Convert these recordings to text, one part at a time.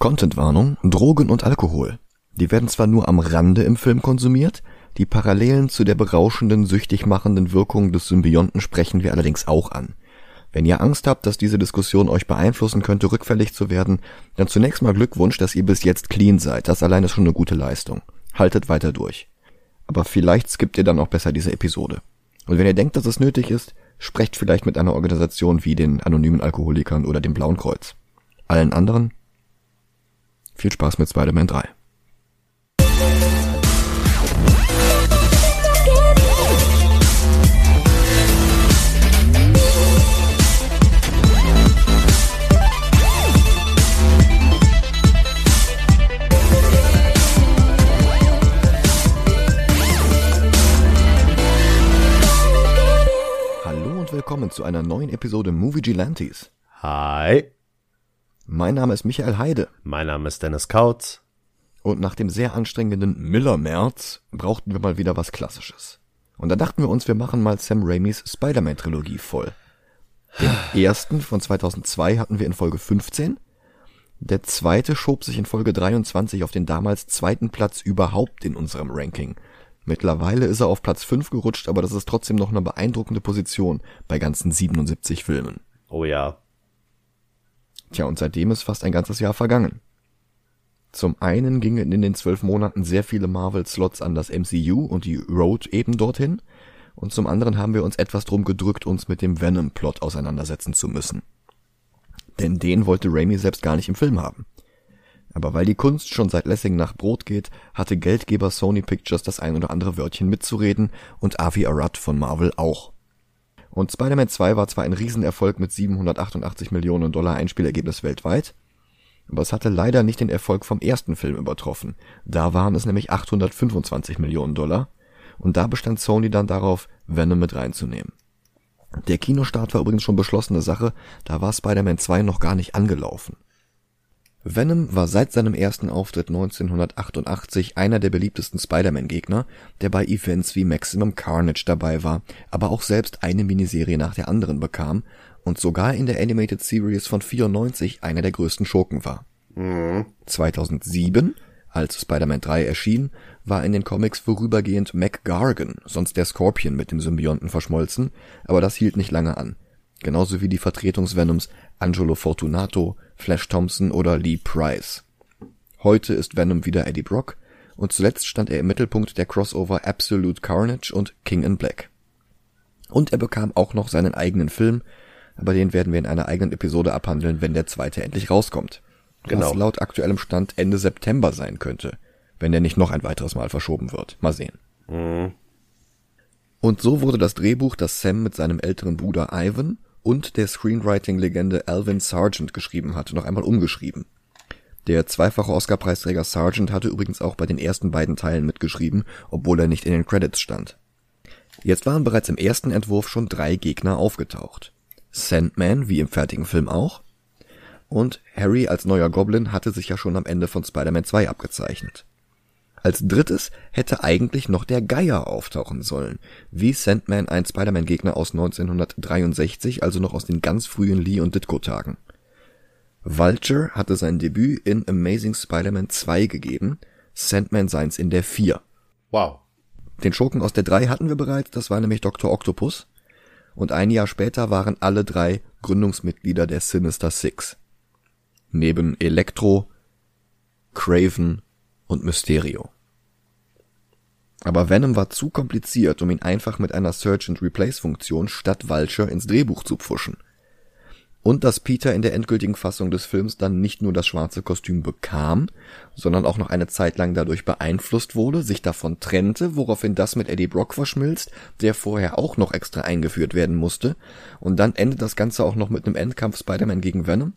Contentwarnung, Drogen und Alkohol. Die werden zwar nur am Rande im Film konsumiert, die Parallelen zu der berauschenden, süchtig machenden Wirkung des Symbionten sprechen wir allerdings auch an. Wenn ihr Angst habt, dass diese Diskussion euch beeinflussen könnte, rückfällig zu werden, dann zunächst mal Glückwunsch, dass ihr bis jetzt clean seid. Das allein ist schon eine gute Leistung. Haltet weiter durch. Aber vielleicht skippt ihr dann auch besser diese Episode. Und wenn ihr denkt, dass es nötig ist, sprecht vielleicht mit einer Organisation wie den anonymen Alkoholikern oder dem Blauen Kreuz. Allen anderen viel Spaß mit Spider-Man 3. Hallo und willkommen zu einer neuen Episode Movie Gilantes. Hi, Mein Name ist Michael Heide mein Name ist Dennis Kautz. und nach dem sehr anstrengenden Miller-März brauchten wir mal wieder was Klassisches. Und da dachten wir uns, wir machen mal Sam Raimis Spider-Man-Trilogie voll. Den ersten von 2002 hatten wir in Folge 15. Der zweite schob sich in Folge 23 auf den damals zweiten Platz überhaupt in unserem Ranking. Mittlerweile ist er auf Platz 5 gerutscht, aber das ist trotzdem noch eine beeindruckende Position bei ganzen 77 Filmen. Oh ja. Tja, und seitdem ist fast ein ganzes Jahr vergangen. Zum einen gingen in den zwölf Monaten sehr viele Marvel-Slots an das MCU und die Road eben dorthin, und zum anderen haben wir uns etwas drum gedrückt, uns mit dem Venom-Plot auseinandersetzen zu müssen. Denn den wollte Raimi selbst gar nicht im Film haben. Aber weil die Kunst schon seit Lessing nach Brot geht, hatte Geldgeber Sony Pictures das ein oder andere Wörtchen mitzureden und Avi Arad von Marvel auch. Und Spider-Man 2 war zwar ein Riesenerfolg mit 788 Millionen Dollar Einspielergebnis weltweit, aber es hatte leider nicht den Erfolg vom ersten Film übertroffen. Da waren es nämlich 825 Millionen Dollar und da bestand Sony dann darauf, Venom mit reinzunehmen. Der Kinostart war übrigens schon beschlossene Sache, da war Spider-Man 2 noch gar nicht angelaufen. Venom war seit seinem ersten Auftritt 1988 einer der beliebtesten Spider-Man-Gegner, der bei Events wie Maximum Carnage dabei war, aber auch selbst eine Miniserie nach der anderen bekam und sogar in der Animated Series von 94 einer der größten Schurken war. 2007, als Spider-Man 3 erschien, war in den Comics vorübergehend Mac Gargan, sonst der Scorpion mit dem Symbionten verschmolzen, aber das hielt nicht lange an. Genauso wie die Vertretungsvenoms Angelo Fortunato, Flash Thompson oder Lee Price. Heute ist Venom wieder Eddie Brock und zuletzt stand er im Mittelpunkt der Crossover Absolute Carnage und King in Black. Und er bekam auch noch seinen eigenen Film, aber den werden wir in einer eigenen Episode abhandeln, wenn der zweite endlich rauskommt. Genau. Was laut aktuellem Stand Ende September sein könnte, wenn der nicht noch ein weiteres Mal verschoben wird. Mal sehen. Und so wurde das Drehbuch, das Sam mit seinem älteren Bruder Ivan und der Screenwriting-Legende Alvin Sargent geschrieben hatte, noch einmal umgeschrieben. Der zweifache Oscar-Preisträger Sargent hatte übrigens auch bei den ersten beiden Teilen mitgeschrieben, obwohl er nicht in den Credits stand. Jetzt waren bereits im ersten Entwurf schon drei Gegner aufgetaucht. Sandman, wie im fertigen Film auch, und Harry als neuer Goblin hatte sich ja schon am Ende von Spider-Man 2 abgezeichnet. Als drittes hätte eigentlich noch der Geier auftauchen sollen, wie Sandman ein Spider-Man-Gegner aus 1963, also noch aus den ganz frühen Lee- und Ditko-Tagen. Vulture hatte sein Debüt in Amazing Spider-Man 2 gegeben, Sandman seins in der 4. Wow. Den Schurken aus der 3 hatten wir bereits, das war nämlich Dr. Octopus. Und ein Jahr später waren alle drei Gründungsmitglieder der Sinister Six. Neben Electro, Craven und Mysterio. Aber Venom war zu kompliziert, um ihn einfach mit einer Search-and-Replace-Funktion statt Vulture ins Drehbuch zu pfuschen. Und dass Peter in der endgültigen Fassung des Films dann nicht nur das schwarze Kostüm bekam, sondern auch noch eine Zeit lang dadurch beeinflusst wurde, sich davon trennte, woraufhin das mit Eddie Brock verschmilzt, der vorher auch noch extra eingeführt werden musste, und dann endet das Ganze auch noch mit einem Endkampf Spider-Man gegen Venom?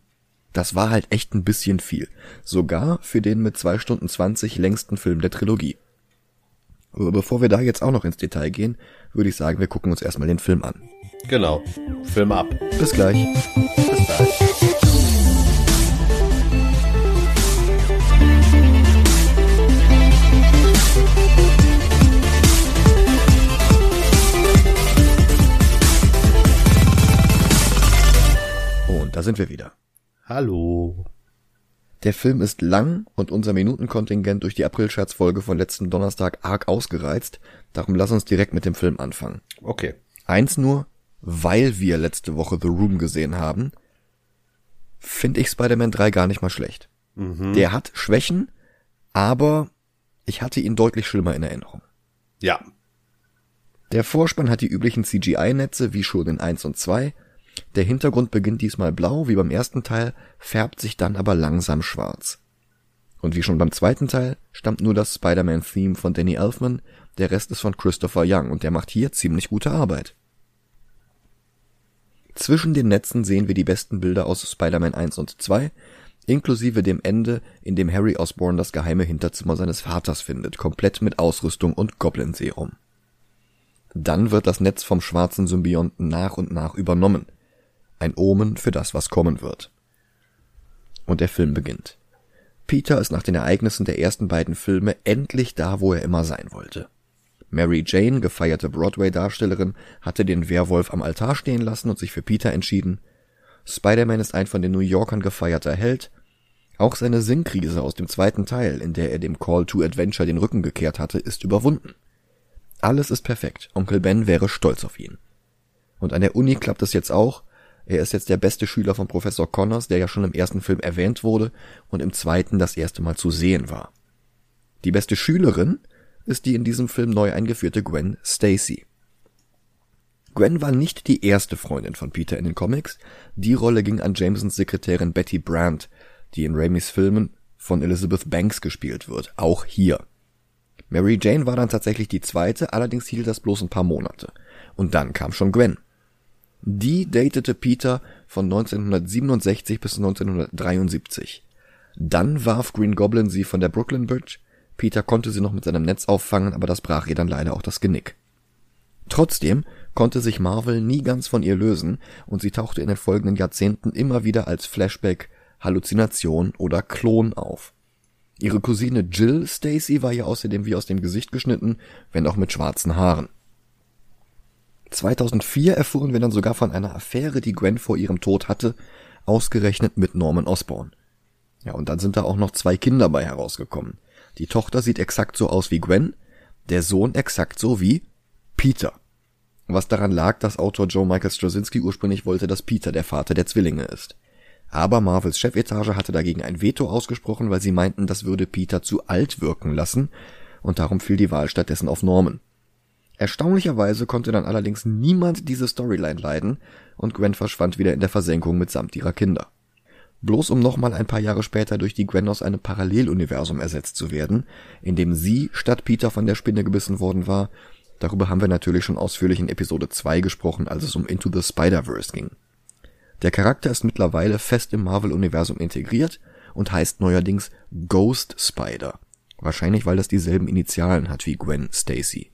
Das war halt echt ein bisschen viel. Sogar für den mit zwei Stunden 20 längsten Film der Trilogie. Aber bevor wir da jetzt auch noch ins Detail gehen, würde ich sagen, wir gucken uns erstmal den Film an. Genau. Film ab. Bis gleich. Bis gleich. Und da sind wir wieder. Hallo. Der Film ist lang und unser Minutenkontingent durch die Aprilscherzfolge von letzten Donnerstag arg ausgereizt, darum lass uns direkt mit dem Film anfangen. Okay. Eins nur, weil wir letzte Woche The Room gesehen haben, finde ich Spider-Man 3 gar nicht mal schlecht. Der hat Schwächen, aber ich hatte ihn deutlich schlimmer in Erinnerung. Ja. Der Vorspann hat die üblichen CGI-Netze wie schon in 1 und 2. Der Hintergrund beginnt diesmal blau wie beim ersten Teil, färbt sich dann aber langsam schwarz. Und wie schon beim zweiten Teil stammt nur das Spider-Man-Theme von Danny Elfman, der Rest ist von Christopher Young und der macht hier ziemlich gute Arbeit. Zwischen den Netzen sehen wir die besten Bilder aus Spider-Man 1 und 2, inklusive dem Ende, in dem Harry Osborn das geheime Hinterzimmer seines Vaters findet, komplett mit Ausrüstung und Goblin-Serum. Dann wird das Netz vom schwarzen Symbionten nach und nach übernommen. Ein Omen für das, was kommen wird. Und der Film beginnt. Peter ist nach den Ereignissen der ersten beiden Filme endlich da, wo er immer sein wollte. Mary Jane, gefeierte Broadway-Darstellerin, hatte den Werwolf am Altar stehen lassen und sich für Peter entschieden. Spider-Man ist ein von den New Yorkern gefeierter Held. Auch seine Sinnkrise aus dem zweiten Teil, in der er dem Call to Adventure den Rücken gekehrt hatte, ist überwunden. Alles ist perfekt. Onkel Ben wäre stolz auf ihn. Und an der Uni klappt es jetzt auch. Er ist jetzt der beste Schüler von Professor Connors, der ja schon im ersten Film erwähnt wurde und im zweiten das erste Mal zu sehen war. Die beste Schülerin ist die in diesem Film neu eingeführte Gwen Stacy. Gwen war nicht die erste Freundin von Peter in den Comics. Die Rolle ging an Jamesons Sekretärin Betty Brandt, die in Raimis Filmen von Elizabeth Banks gespielt wird, auch hier. Mary Jane war dann tatsächlich die zweite, allerdings hielt das bloß ein paar Monate. Und dann kam schon Gwen. Die datete Peter von 1967 bis 1973. Dann warf Green Goblin sie von der Brooklyn Bridge. Peter konnte sie noch mit seinem Netz auffangen, aber das brach ihr dann leider auch das Genick. Trotzdem konnte sich Marvel nie ganz von ihr lösen und sie tauchte in den folgenden Jahrzehnten immer wieder als Flashback, Halluzination oder Klon auf. Ihre Cousine Jill Stacy war ihr außerdem wie aus dem Gesicht geschnitten, wenn auch mit schwarzen Haaren. 2004 erfuhren wir dann sogar von einer Affäre, die Gwen vor ihrem Tod hatte, ausgerechnet mit Norman Osborn. Ja, und dann sind da auch noch zwei Kinder bei herausgekommen. Die Tochter sieht exakt so aus wie Gwen, der Sohn exakt so wie Peter. Was daran lag, dass Autor Joe Michael Straczynski ursprünglich wollte, dass Peter der Vater der Zwillinge ist. Aber Marvels Chefetage hatte dagegen ein Veto ausgesprochen, weil sie meinten, das würde Peter zu alt wirken lassen, und darum fiel die Wahl stattdessen auf Norman. Erstaunlicherweise konnte dann allerdings niemand diese Storyline leiden, und Gwen verschwand wieder in der Versenkung mitsamt ihrer Kinder. Bloß um nochmal ein paar Jahre später durch die Gwen aus einem Paralleluniversum ersetzt zu werden, in dem sie statt Peter von der Spinne gebissen worden war, darüber haben wir natürlich schon ausführlich in Episode 2 gesprochen, als es um Into the Spider-Verse ging. Der Charakter ist mittlerweile fest im Marvel-Universum integriert und heißt neuerdings Ghost Spider. Wahrscheinlich, weil das dieselben Initialen hat wie Gwen Stacy.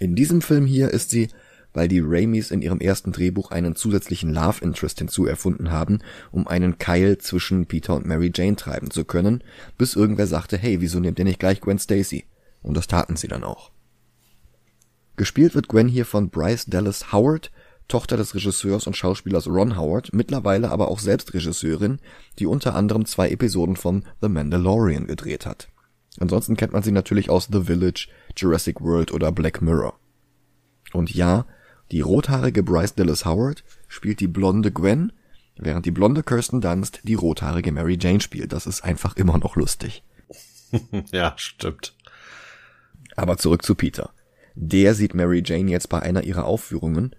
In diesem Film hier ist sie, weil die Raimis in ihrem ersten Drehbuch einen zusätzlichen Love Interest hinzuerfunden haben, um einen Keil zwischen Peter und Mary Jane treiben zu können, bis irgendwer sagte, hey, wieso nehmt ihr nicht gleich Gwen Stacy? Und das taten sie dann auch. Gespielt wird Gwen hier von Bryce Dallas Howard, Tochter des Regisseurs und Schauspielers Ron Howard, mittlerweile aber auch selbst Regisseurin, die unter anderem zwei Episoden von The Mandalorian gedreht hat. Ansonsten kennt man sie natürlich aus The Village, Jurassic World oder Black Mirror. Und ja, die rothaarige Bryce Dallas Howard spielt die blonde Gwen, während die blonde Kirsten Dunst die rothaarige Mary Jane spielt. Das ist einfach immer noch lustig. ja, stimmt. Aber zurück zu Peter. Der sieht Mary Jane jetzt bei einer ihrer Aufführungen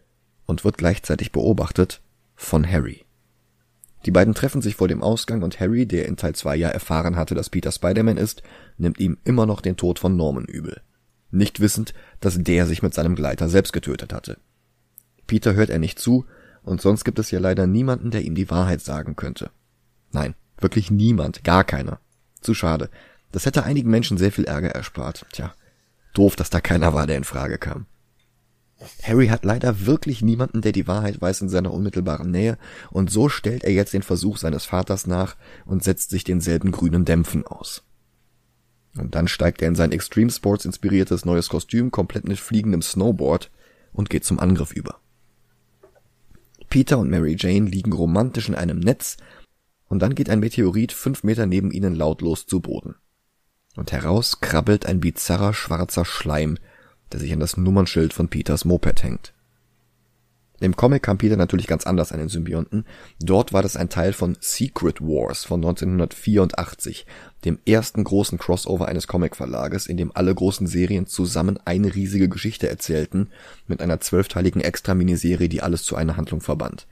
und wird gleichzeitig beobachtet von Harry. Die beiden treffen sich vor dem Ausgang und Harry, der in Teil 2 ja erfahren hatte, dass Peter Spider-Man ist, nimmt ihm immer noch den Tod von Norman übel. Nicht wissend, dass der sich mit seinem Gleiter selbst getötet hatte. Peter hört er nicht zu, und sonst gibt es ja leider niemanden, der ihm die Wahrheit sagen könnte. Nein, wirklich niemand, gar keiner. Zu schade. Das hätte einigen Menschen sehr viel Ärger erspart. Tja, doof, dass da keiner war, der in Frage kam. Harry hat leider wirklich niemanden, der die Wahrheit weiß in seiner unmittelbaren Nähe, und so stellt er jetzt den Versuch seines Vaters nach und setzt sich denselben grünen Dämpfen aus. Und dann steigt er in sein Extreme Sports inspiriertes neues Kostüm komplett mit fliegendem Snowboard und geht zum Angriff über. Peter und Mary Jane liegen romantisch in einem Netz, und dann geht ein Meteorit fünf Meter neben ihnen lautlos zu Boden. Und heraus krabbelt ein bizarrer schwarzer Schleim, der sich an das Nummernschild von Peters Moped hängt. Im Comic kam Peter natürlich ganz anders an den Symbionten. Dort war das ein Teil von Secret Wars von 1984, dem ersten großen Crossover eines Comicverlages, in dem alle großen Serien zusammen eine riesige Geschichte erzählten, mit einer zwölfteiligen Extra-Miniserie, die alles zu einer Handlung verband.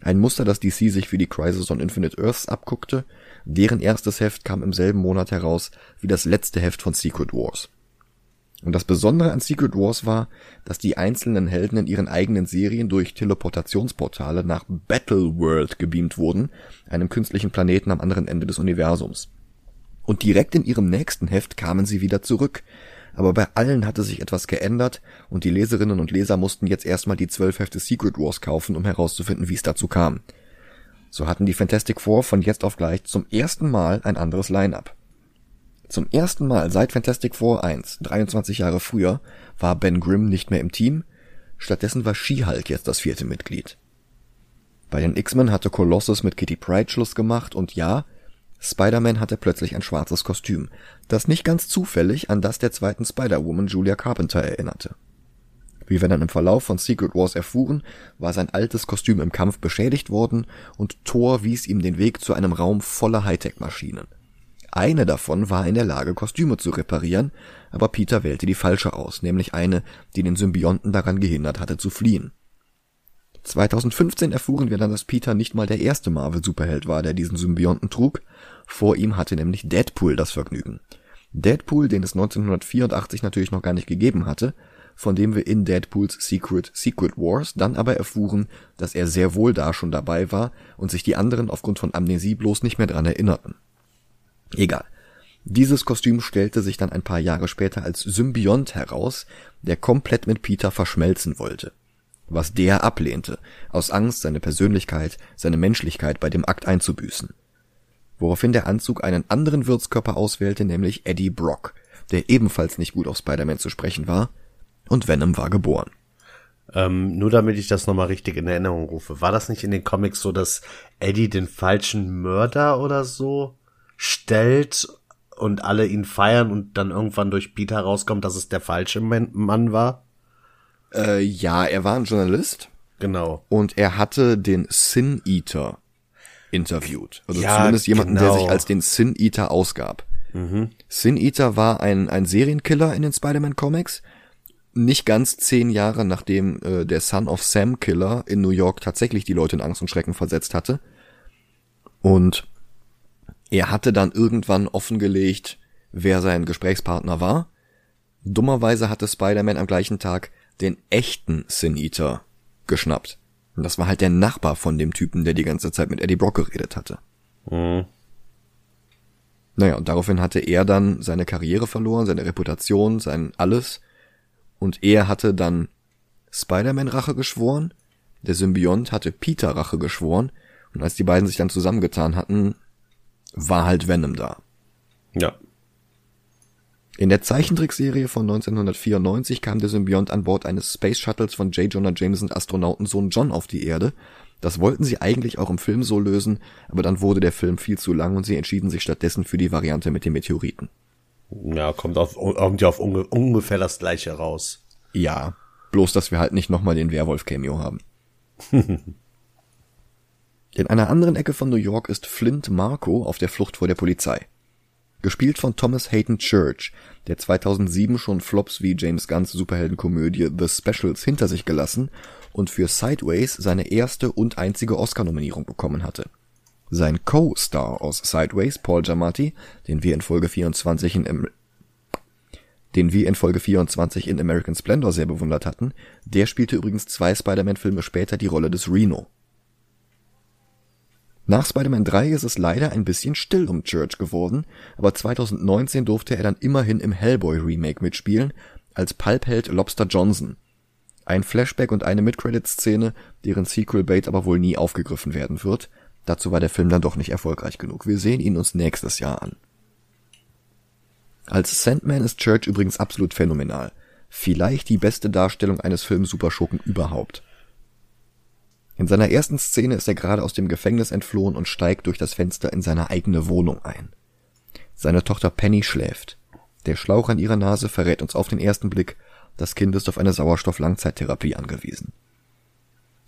Ein Muster, das DC sich für die Crisis on Infinite Earths abguckte. Deren erstes Heft kam im selben Monat heraus wie das letzte Heft von Secret Wars. Und das Besondere an Secret Wars war, dass die einzelnen Helden in ihren eigenen Serien durch Teleportationsportale nach Battle World gebeamt wurden, einem künstlichen Planeten am anderen Ende des Universums. Und direkt in ihrem nächsten Heft kamen sie wieder zurück. Aber bei allen hatte sich etwas geändert und die Leserinnen und Leser mussten jetzt erstmal die zwölf Hefte Secret Wars kaufen, um herauszufinden, wie es dazu kam. So hatten die Fantastic Four von jetzt auf gleich zum ersten Mal ein anderes Line-up. Zum ersten Mal seit Fantastic Four 1, 23 Jahre früher, war Ben Grimm nicht mehr im Team, stattdessen war She-Hulk jetzt das vierte Mitglied. Bei den X-Men hatte Colossus mit Kitty Pryde Schluss gemacht und ja, Spider-Man hatte plötzlich ein schwarzes Kostüm, das nicht ganz zufällig an das der zweiten Spider-Woman Julia Carpenter erinnerte. Wie wir dann im Verlauf von Secret Wars erfuhren, war sein altes Kostüm im Kampf beschädigt worden und Thor wies ihm den Weg zu einem Raum voller Hightech-Maschinen. Eine davon war in der Lage, Kostüme zu reparieren, aber Peter wählte die falsche aus, nämlich eine, die den Symbionten daran gehindert hatte zu fliehen. 2015 erfuhren wir dann, dass Peter nicht mal der erste Marvel-Superheld war, der diesen Symbionten trug. Vor ihm hatte nämlich Deadpool das Vergnügen. Deadpool, den es 1984 natürlich noch gar nicht gegeben hatte, von dem wir in Deadpools Secret Secret Wars dann aber erfuhren, dass er sehr wohl da schon dabei war und sich die anderen aufgrund von Amnesie bloß nicht mehr dran erinnerten. Egal. Dieses Kostüm stellte sich dann ein paar Jahre später als Symbiont heraus, der komplett mit Peter verschmelzen wollte. Was der ablehnte, aus Angst, seine Persönlichkeit, seine Menschlichkeit bei dem Akt einzubüßen. Woraufhin der Anzug einen anderen Wirtskörper auswählte, nämlich Eddie Brock, der ebenfalls nicht gut auf Spider-Man zu sprechen war, und Venom war geboren. Ähm, nur damit ich das nochmal richtig in Erinnerung rufe. War das nicht in den Comics so, dass Eddie den falschen Mörder oder so stellt und alle ihn feiern und dann irgendwann durch Peter rauskommt, dass es der falsche Mann war? Äh, ja, er war ein Journalist. Genau. Und er hatte den Sin Eater interviewt. Also Ja, zumindest jemanden, der genau. sich als den Sin Eater ausgab. Mhm. Sin Eater war ein, ein Serienkiller in den Spider-Man Comics. Nicht ganz zehn Jahre nachdem äh, der Son of Sam Killer in New York tatsächlich die Leute in Angst und Schrecken versetzt hatte. Und er hatte dann irgendwann offengelegt, wer sein Gesprächspartner war. Dummerweise hatte Spider-Man am gleichen Tag den echten Sin Eater geschnappt. Und das war halt der Nachbar von dem Typen, der die ganze Zeit mit Eddie Brock geredet hatte. Mhm. Naja, und daraufhin hatte er dann seine Karriere verloren, seine Reputation, sein alles. Und er hatte dann Spider-Man Rache geschworen, der Symbiont hatte Peter Rache geschworen, und als die beiden sich dann zusammengetan hatten, war halt Venom da. Ja. In der Zeichentrickserie von 1994 kam der Symbiont an Bord eines Space Shuttles von J. Jonah Jameson Astronautensohn John auf die Erde. Das wollten sie eigentlich auch im Film so lösen, aber dann wurde der Film viel zu lang und sie entschieden sich stattdessen für die Variante mit den Meteoriten. Ja, kommt auf, irgendwie auf unge ungefähr das gleiche raus. Ja, bloß dass wir halt nicht nochmal den Werwolf-Cameo haben. In einer anderen Ecke von New York ist Flint Marco auf der Flucht vor der Polizei. Gespielt von Thomas Hayden Church, der 2007 schon Flops wie James Gunns Superheldenkomödie The Specials hinter sich gelassen und für Sideways seine erste und einzige Oscar-Nominierung bekommen hatte. Sein Co-Star aus Sideways, Paul Giamatti, den wir in Folge 24 in Am- den wir in Folge 24 in American Splendor sehr bewundert hatten, der spielte übrigens zwei Spider-Man-Filme später die Rolle des Reno. Nach Spider-Man 3 ist es leider ein bisschen still um Church geworden, aber 2019 durfte er dann immerhin im Hellboy-Remake mitspielen, als Pulpheld Lobster Johnson. Ein Flashback und eine Mid-Credits-Szene, deren Sequel-Bait aber wohl nie aufgegriffen werden wird. Dazu war der Film dann doch nicht erfolgreich genug. Wir sehen ihn uns nächstes Jahr an. Als Sandman ist Church übrigens absolut phänomenal. Vielleicht die beste Darstellung eines Filmsuperschurken überhaupt. In seiner ersten Szene ist er gerade aus dem Gefängnis entflohen und steigt durch das Fenster in seine eigene Wohnung ein. Seine Tochter Penny schläft. Der Schlauch an ihrer Nase verrät uns auf den ersten Blick, das Kind ist auf eine Sauerstoff-Langzeittherapie angewiesen.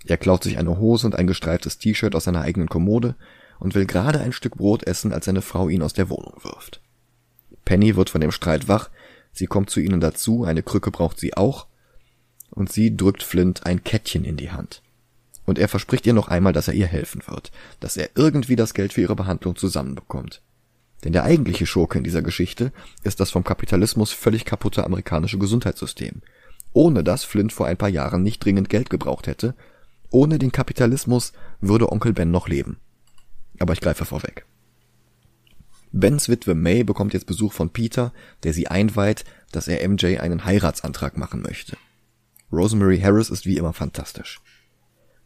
Er klaut sich eine Hose und ein gestreiftes T-Shirt aus seiner eigenen Kommode und will gerade ein Stück Brot essen, als seine Frau ihn aus der Wohnung wirft. Penny wird von dem Streit wach, sie kommt zu ihnen dazu, eine Krücke braucht sie auch, und sie drückt Flint ein Kettchen in die Hand. Und er verspricht ihr noch einmal, dass er ihr helfen wird, dass er irgendwie das Geld für ihre Behandlung zusammenbekommt. Denn der eigentliche Schurke in dieser Geschichte ist das vom Kapitalismus völlig kaputte amerikanische Gesundheitssystem. Ohne das Flint vor ein paar Jahren nicht dringend Geld gebraucht hätte, ohne den Kapitalismus würde Onkel Ben noch leben. Aber ich greife vorweg. Bens Witwe May bekommt jetzt Besuch von Peter, der sie einweiht, dass er MJ einen Heiratsantrag machen möchte. Rosemary Harris ist wie immer fantastisch.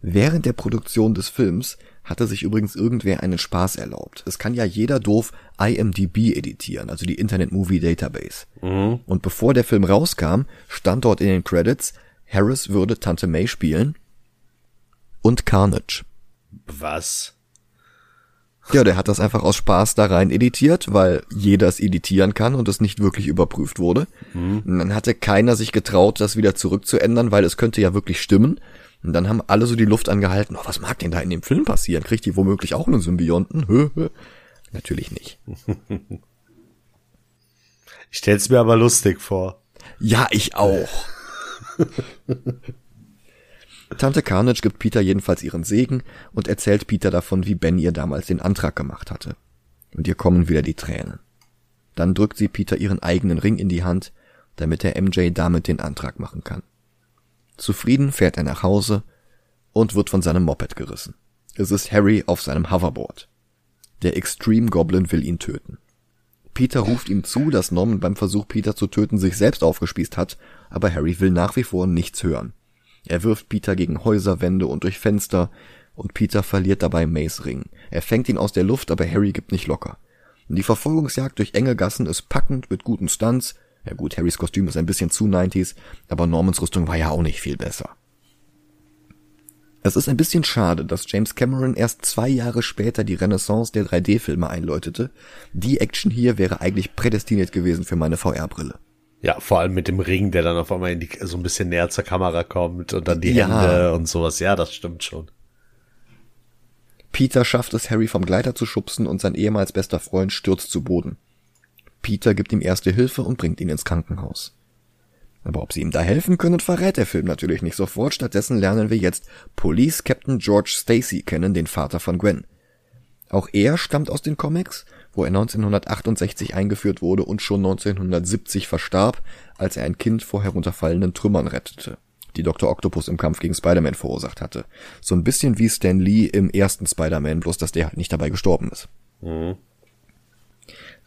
Während der Produktion des Films hatte sich übrigens irgendwer einen Spaß erlaubt. Es kann ja jeder doof IMDb editieren, also die Internet Movie Database. Mhm. Und bevor der Film rauskam, stand dort in den Credits, Harris würde Tante May spielen und Carnage. Was? Ja, der hat das einfach aus Spaß da rein editiert, weil jeder es editieren kann und es nicht wirklich überprüft wurde. Mhm. Dann hatte keiner sich getraut, das wieder zurückzuändern, weil es könnte ja wirklich stimmen. Und dann haben alle so die Luft angehalten, oh, was mag denn da in dem Film passieren? Kriegt die womöglich auch einen Symbionten? Hö, hö. Natürlich nicht. Ich stell's mir aber lustig vor. Ja, ich auch. Tante Carnage gibt Peter jedenfalls ihren Segen und erzählt Peter davon, wie Ben ihr damals den Antrag gemacht hatte. Und ihr kommen wieder die Tränen. Dann drückt sie Peter ihren eigenen Ring in die Hand, damit er MJ damit den Antrag machen kann. Zufrieden fährt er nach Hause und wird von seinem Moped gerissen. Es ist Harry auf seinem Hoverboard. Der Extreme Goblin will ihn töten. Peter ruft ihm zu, dass Norman beim Versuch, Peter zu töten, sich selbst aufgespießt hat, aber Harry will nach wie vor nichts hören. Er wirft Peter gegen Häuserwände und durch Fenster, und Peter verliert dabei Mays Ring. Er fängt ihn aus der Luft, aber Harry gibt nicht locker. Die Verfolgungsjagd durch enge Gassen ist packend mit guten Stunts, ja gut, Harrys Kostüm ist ein bisschen zu 90s, aber Normans Rüstung war ja auch nicht viel besser. Es ist ein bisschen schade, dass James Cameron erst zwei Jahre später die Renaissance der 3D-Filme einläutete. Die Action hier wäre eigentlich prädestiniert gewesen für meine VR-Brille. Ja, vor allem mit dem Ring, der dann auf einmal in die, so ein bisschen näher zur Kamera kommt und dann die ja. Hände und sowas. Ja, das stimmt schon. Peter schafft es, Harry vom Gleiter zu schubsen und sein ehemals bester Freund stürzt zu Boden. Peter gibt ihm erste Hilfe und bringt ihn ins Krankenhaus. Aber ob sie ihm da helfen können, verrät der Film natürlich nicht sofort. Stattdessen lernen wir jetzt Police Captain George Stacy kennen, den Vater von Gwen. Auch er stammt aus den Comics, wo er 1968 eingeführt wurde und schon 1970 verstarb, als er ein Kind vor herunterfallenden Trümmern rettete, die Dr. Octopus im Kampf gegen Spider-Man verursacht hatte. So ein bisschen wie Stan Lee im ersten Spider-Man, bloß dass der halt nicht dabei gestorben ist. Mhm.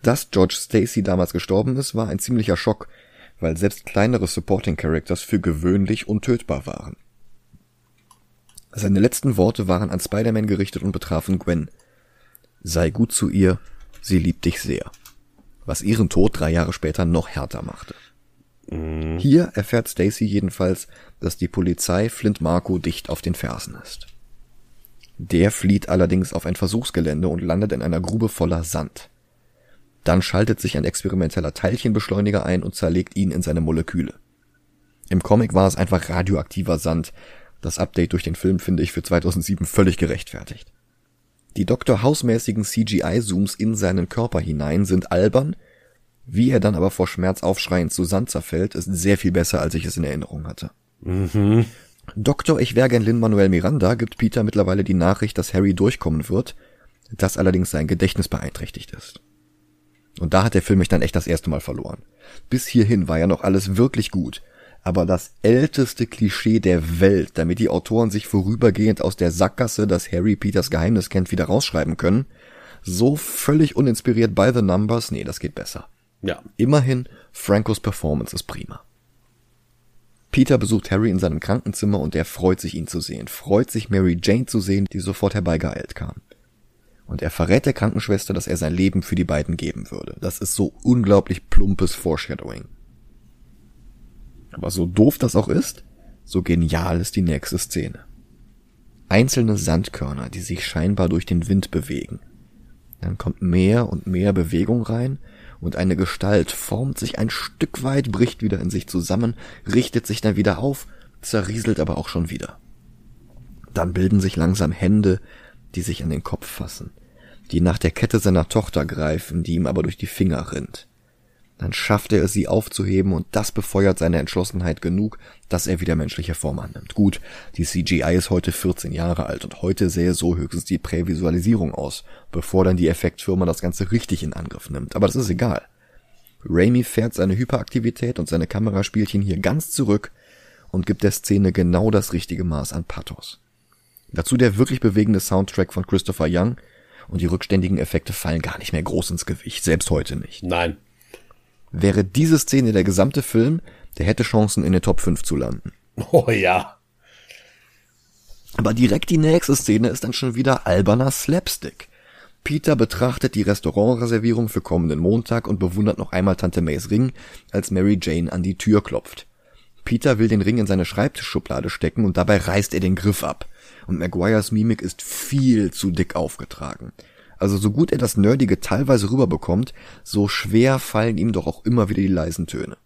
Dass George Stacy damals gestorben ist, war ein ziemlicher Schock, weil selbst kleinere Supporting Characters für gewöhnlich untötbar waren. Seine letzten Worte waren an Spider-Man gerichtet und betrafen Gwen. Sei gut zu ihr, sie liebt dich sehr. Was ihren Tod drei Jahre später noch härter machte. Mhm. Hier erfährt Stacy jedenfalls, dass die Polizei Flint Marco dicht auf den Fersen ist. Der flieht allerdings auf ein Versuchsgelände und landet in einer Grube voller Sand. Dann schaltet sich ein experimenteller Teilchenbeschleuniger ein und zerlegt ihn in seine Moleküle. Im Comic war es einfach radioaktiver Sand. Das Update durch den Film finde ich für 2007 völlig gerechtfertigt. Die Dr. House-mäßigen CGI-Zooms in seinen Körper hinein sind albern, wie er dann aber vor Schmerz aufschreiend zu Sand zerfällt, ist sehr viel besser, als ich es in Erinnerung hatte. Mhm. Dr. Ich wäre gern Lin-Manuel Miranda gibt Peter mittlerweile die Nachricht, dass Harry durchkommen wird, dass allerdings sein Gedächtnis beeinträchtigt ist. Und da hat der Film mich dann echt das erste Mal verloren. Bis hierhin war ja noch alles wirklich gut. Aber das älteste Klischee der Welt, damit die Autoren sich vorübergehend aus der Sackgasse, das Harry Peters Geheimnis kennt, wieder rausschreiben können, so völlig uninspiriert by the numbers, nee, das geht besser. Ja. Immerhin, Francos Performance ist prima. Peter besucht Harry in seinem Krankenzimmer und er freut sich, ihn zu sehen, freut sich, Mary Jane zu sehen, die sofort herbeigeeilt kam und er verrät der Krankenschwester, dass er sein Leben für die beiden geben würde. Das ist so unglaublich plumpes Foreshadowing. Aber so doof das auch ist, so genial ist die nächste Szene. Einzelne Sandkörner, die sich scheinbar durch den Wind bewegen. Dann kommt mehr und mehr Bewegung rein und eine Gestalt formt sich ein Stück weit, bricht wieder in sich zusammen, richtet sich dann wieder auf, zerrieselt aber auch schon wieder. Dann bilden sich langsam Hände, die sich an den Kopf fassen, die nach der Kette seiner Tochter greifen, die ihm aber durch die Finger rinnt. Dann schafft er es, sie aufzuheben, und das befeuert seine Entschlossenheit genug, dass er wieder menschliche Form annimmt. Gut, die CGI ist heute 14 Jahre alt und heute sähe so höchstens die Prävisualisierung aus, bevor dann die Effektfirma das Ganze richtig in Angriff nimmt. Aber das ist egal. Raimi fährt seine Hyperaktivität und seine Kameraspielchen hier ganz zurück und gibt der Szene genau das richtige Maß an Pathos. Dazu der wirklich bewegende Soundtrack von Christopher Young und die rückständigen Effekte fallen gar nicht mehr groß ins Gewicht, selbst heute nicht. Nein. Wäre diese Szene der gesamte Film, der hätte Chancen in den Top 5 zu landen. Oh ja. Aber direkt die nächste Szene ist dann schon wieder alberner Slapstick. Peter betrachtet die Restaurantreservierung für kommenden Montag und bewundert noch einmal Tante Mays Ring, als Mary Jane an die Tür klopft. Peter will den Ring in seine Schreibtischschublade stecken und dabei reißt er den Griff ab. Und Maguires Mimik ist viel zu dick aufgetragen. Also so gut er das Nerdige teilweise rüberbekommt, so schwer fallen ihm doch auch immer wieder die leisen Töne.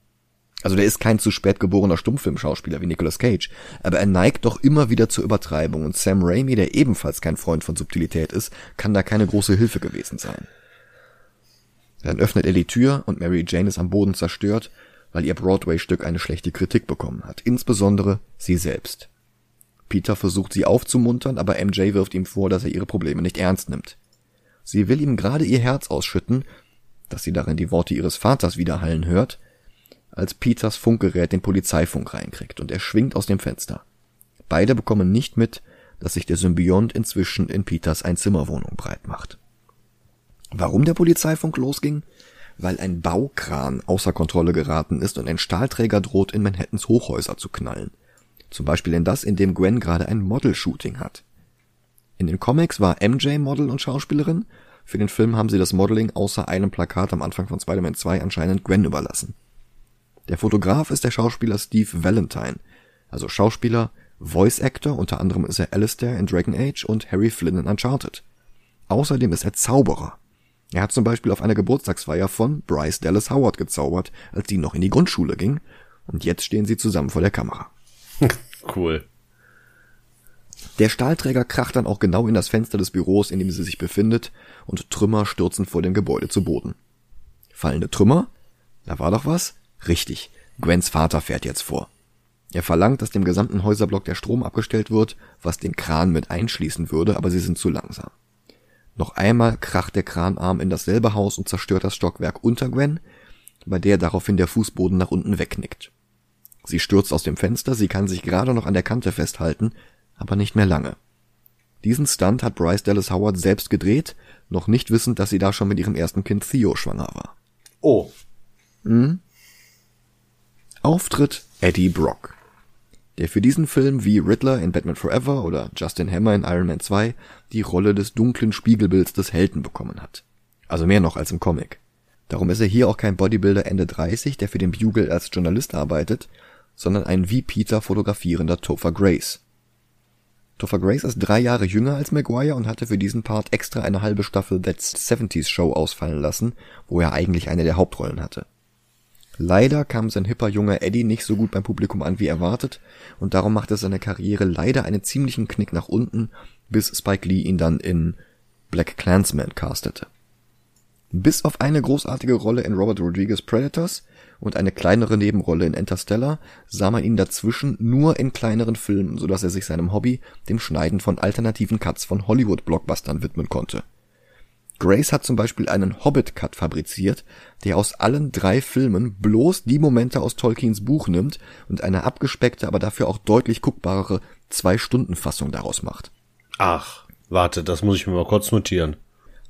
Also der ist kein zu spät geborener Stummfilmschauspieler wie Nicolas Cage, aber er neigt doch immer wieder zur Übertreibung und Sam Raimi, der ebenfalls kein Freund von Subtilität ist, kann da keine große Hilfe gewesen sein. Dann öffnet er die Tür und Mary Jane ist am Boden zerstört, weil ihr Broadway-Stück eine schlechte Kritik bekommen hat, insbesondere sie selbst. Peter versucht sie aufzumuntern, aber MJ wirft ihm vor, dass er ihre Probleme nicht ernst nimmt. Sie will ihm gerade ihr Herz ausschütten, dass sie darin die Worte ihres Vaters widerhallen hört, als Peters Funkgerät den Polizeifunk reinkriegt und er schwingt aus dem Fenster. Beide bekommen nicht mit, dass sich der Symbiont inzwischen in Peters Einzimmerwohnung breit macht. Warum der Polizeifunk losging? Weil ein Baukran außer Kontrolle geraten ist und ein Stahlträger droht, in Manhattans Hochhäuser zu knallen. Zum Beispiel in das, in dem Gwen gerade ein Model-Shooting hat. In den Comics war MJ Model und Schauspielerin. Für den Film haben sie das Modeling außer einem Plakat am Anfang von Spider-Man 2 anscheinend Gwen überlassen. Der Fotograf ist der Schauspieler Steve Valentine, also Schauspieler, Voice Actor, unter anderem ist er Alistair in Dragon Age und Harry Flynn in Uncharted. Außerdem ist er Zauberer. Er hat zum Beispiel auf einer Geburtstagsfeier von Bryce Dallas Howard gezaubert, als die noch in die Grundschule ging, und jetzt stehen sie zusammen vor der Kamera. cool. Der Stahlträger kracht dann auch genau in das Fenster des Büros, in dem sie sich befindet, und Trümmer stürzen vor dem Gebäude zu Boden. Fallende Trümmer? Da war doch was? Richtig, Gwens Vater fährt jetzt vor. Er verlangt, dass dem gesamten Häuserblock der Strom abgestellt wird, was den Kran mit einschließen würde, aber sie sind zu langsam. Noch einmal kracht der Kranarm in dasselbe Haus und zerstört das Stockwerk unter Gwen, bei der daraufhin der Fußboden nach unten wegknickt. Sie stürzt aus dem Fenster, sie kann sich gerade noch an der Kante festhalten, aber nicht mehr lange. Diesen Stunt hat Bryce Dallas Howard selbst gedreht, noch nicht wissend, dass sie da schon mit ihrem ersten Kind Theo schwanger war. Oh. Hm? Auftritt Eddie Brock, der für diesen Film wie Riddler in Batman Forever oder Justin Hammer in Iron Man 2 die Rolle des dunklen Spiegelbilds des Helden bekommen hat. Also mehr noch als im Comic. Darum ist er hier auch kein Bodybuilder Ende 30, der für den Bugle als Journalist arbeitet, sondern ein wie Peter fotografierender Topher Grace. Topher Grace ist drei Jahre jünger als Maguire und hatte für diesen Part extra eine halbe Staffel That's 70s Show ausfallen lassen, wo er eigentlich eine der Hauptrollen hatte. Leider kam sein hipper junger Eddie nicht so gut beim Publikum an wie erwartet und darum machte seine Karriere leider einen ziemlichen Knick nach unten, bis Spike Lee ihn dann in Black Clansman castete. Bis auf eine großartige Rolle in Robert Rodriguez Predators und eine kleinere Nebenrolle in Interstellar sah man ihn dazwischen nur in kleineren Filmen, so dass er sich seinem Hobby, dem Schneiden von alternativen Cuts von Hollywood-Blockbustern widmen konnte. Grace hat zum Beispiel einen Hobbit-Cut fabriziert, der aus allen drei Filmen bloß die Momente aus Tolkiens Buch nimmt und eine abgespeckte, aber dafür auch deutlich guckbarere Zwei-Stunden-Fassung daraus macht. Ach, warte, das muss ich mir mal kurz notieren.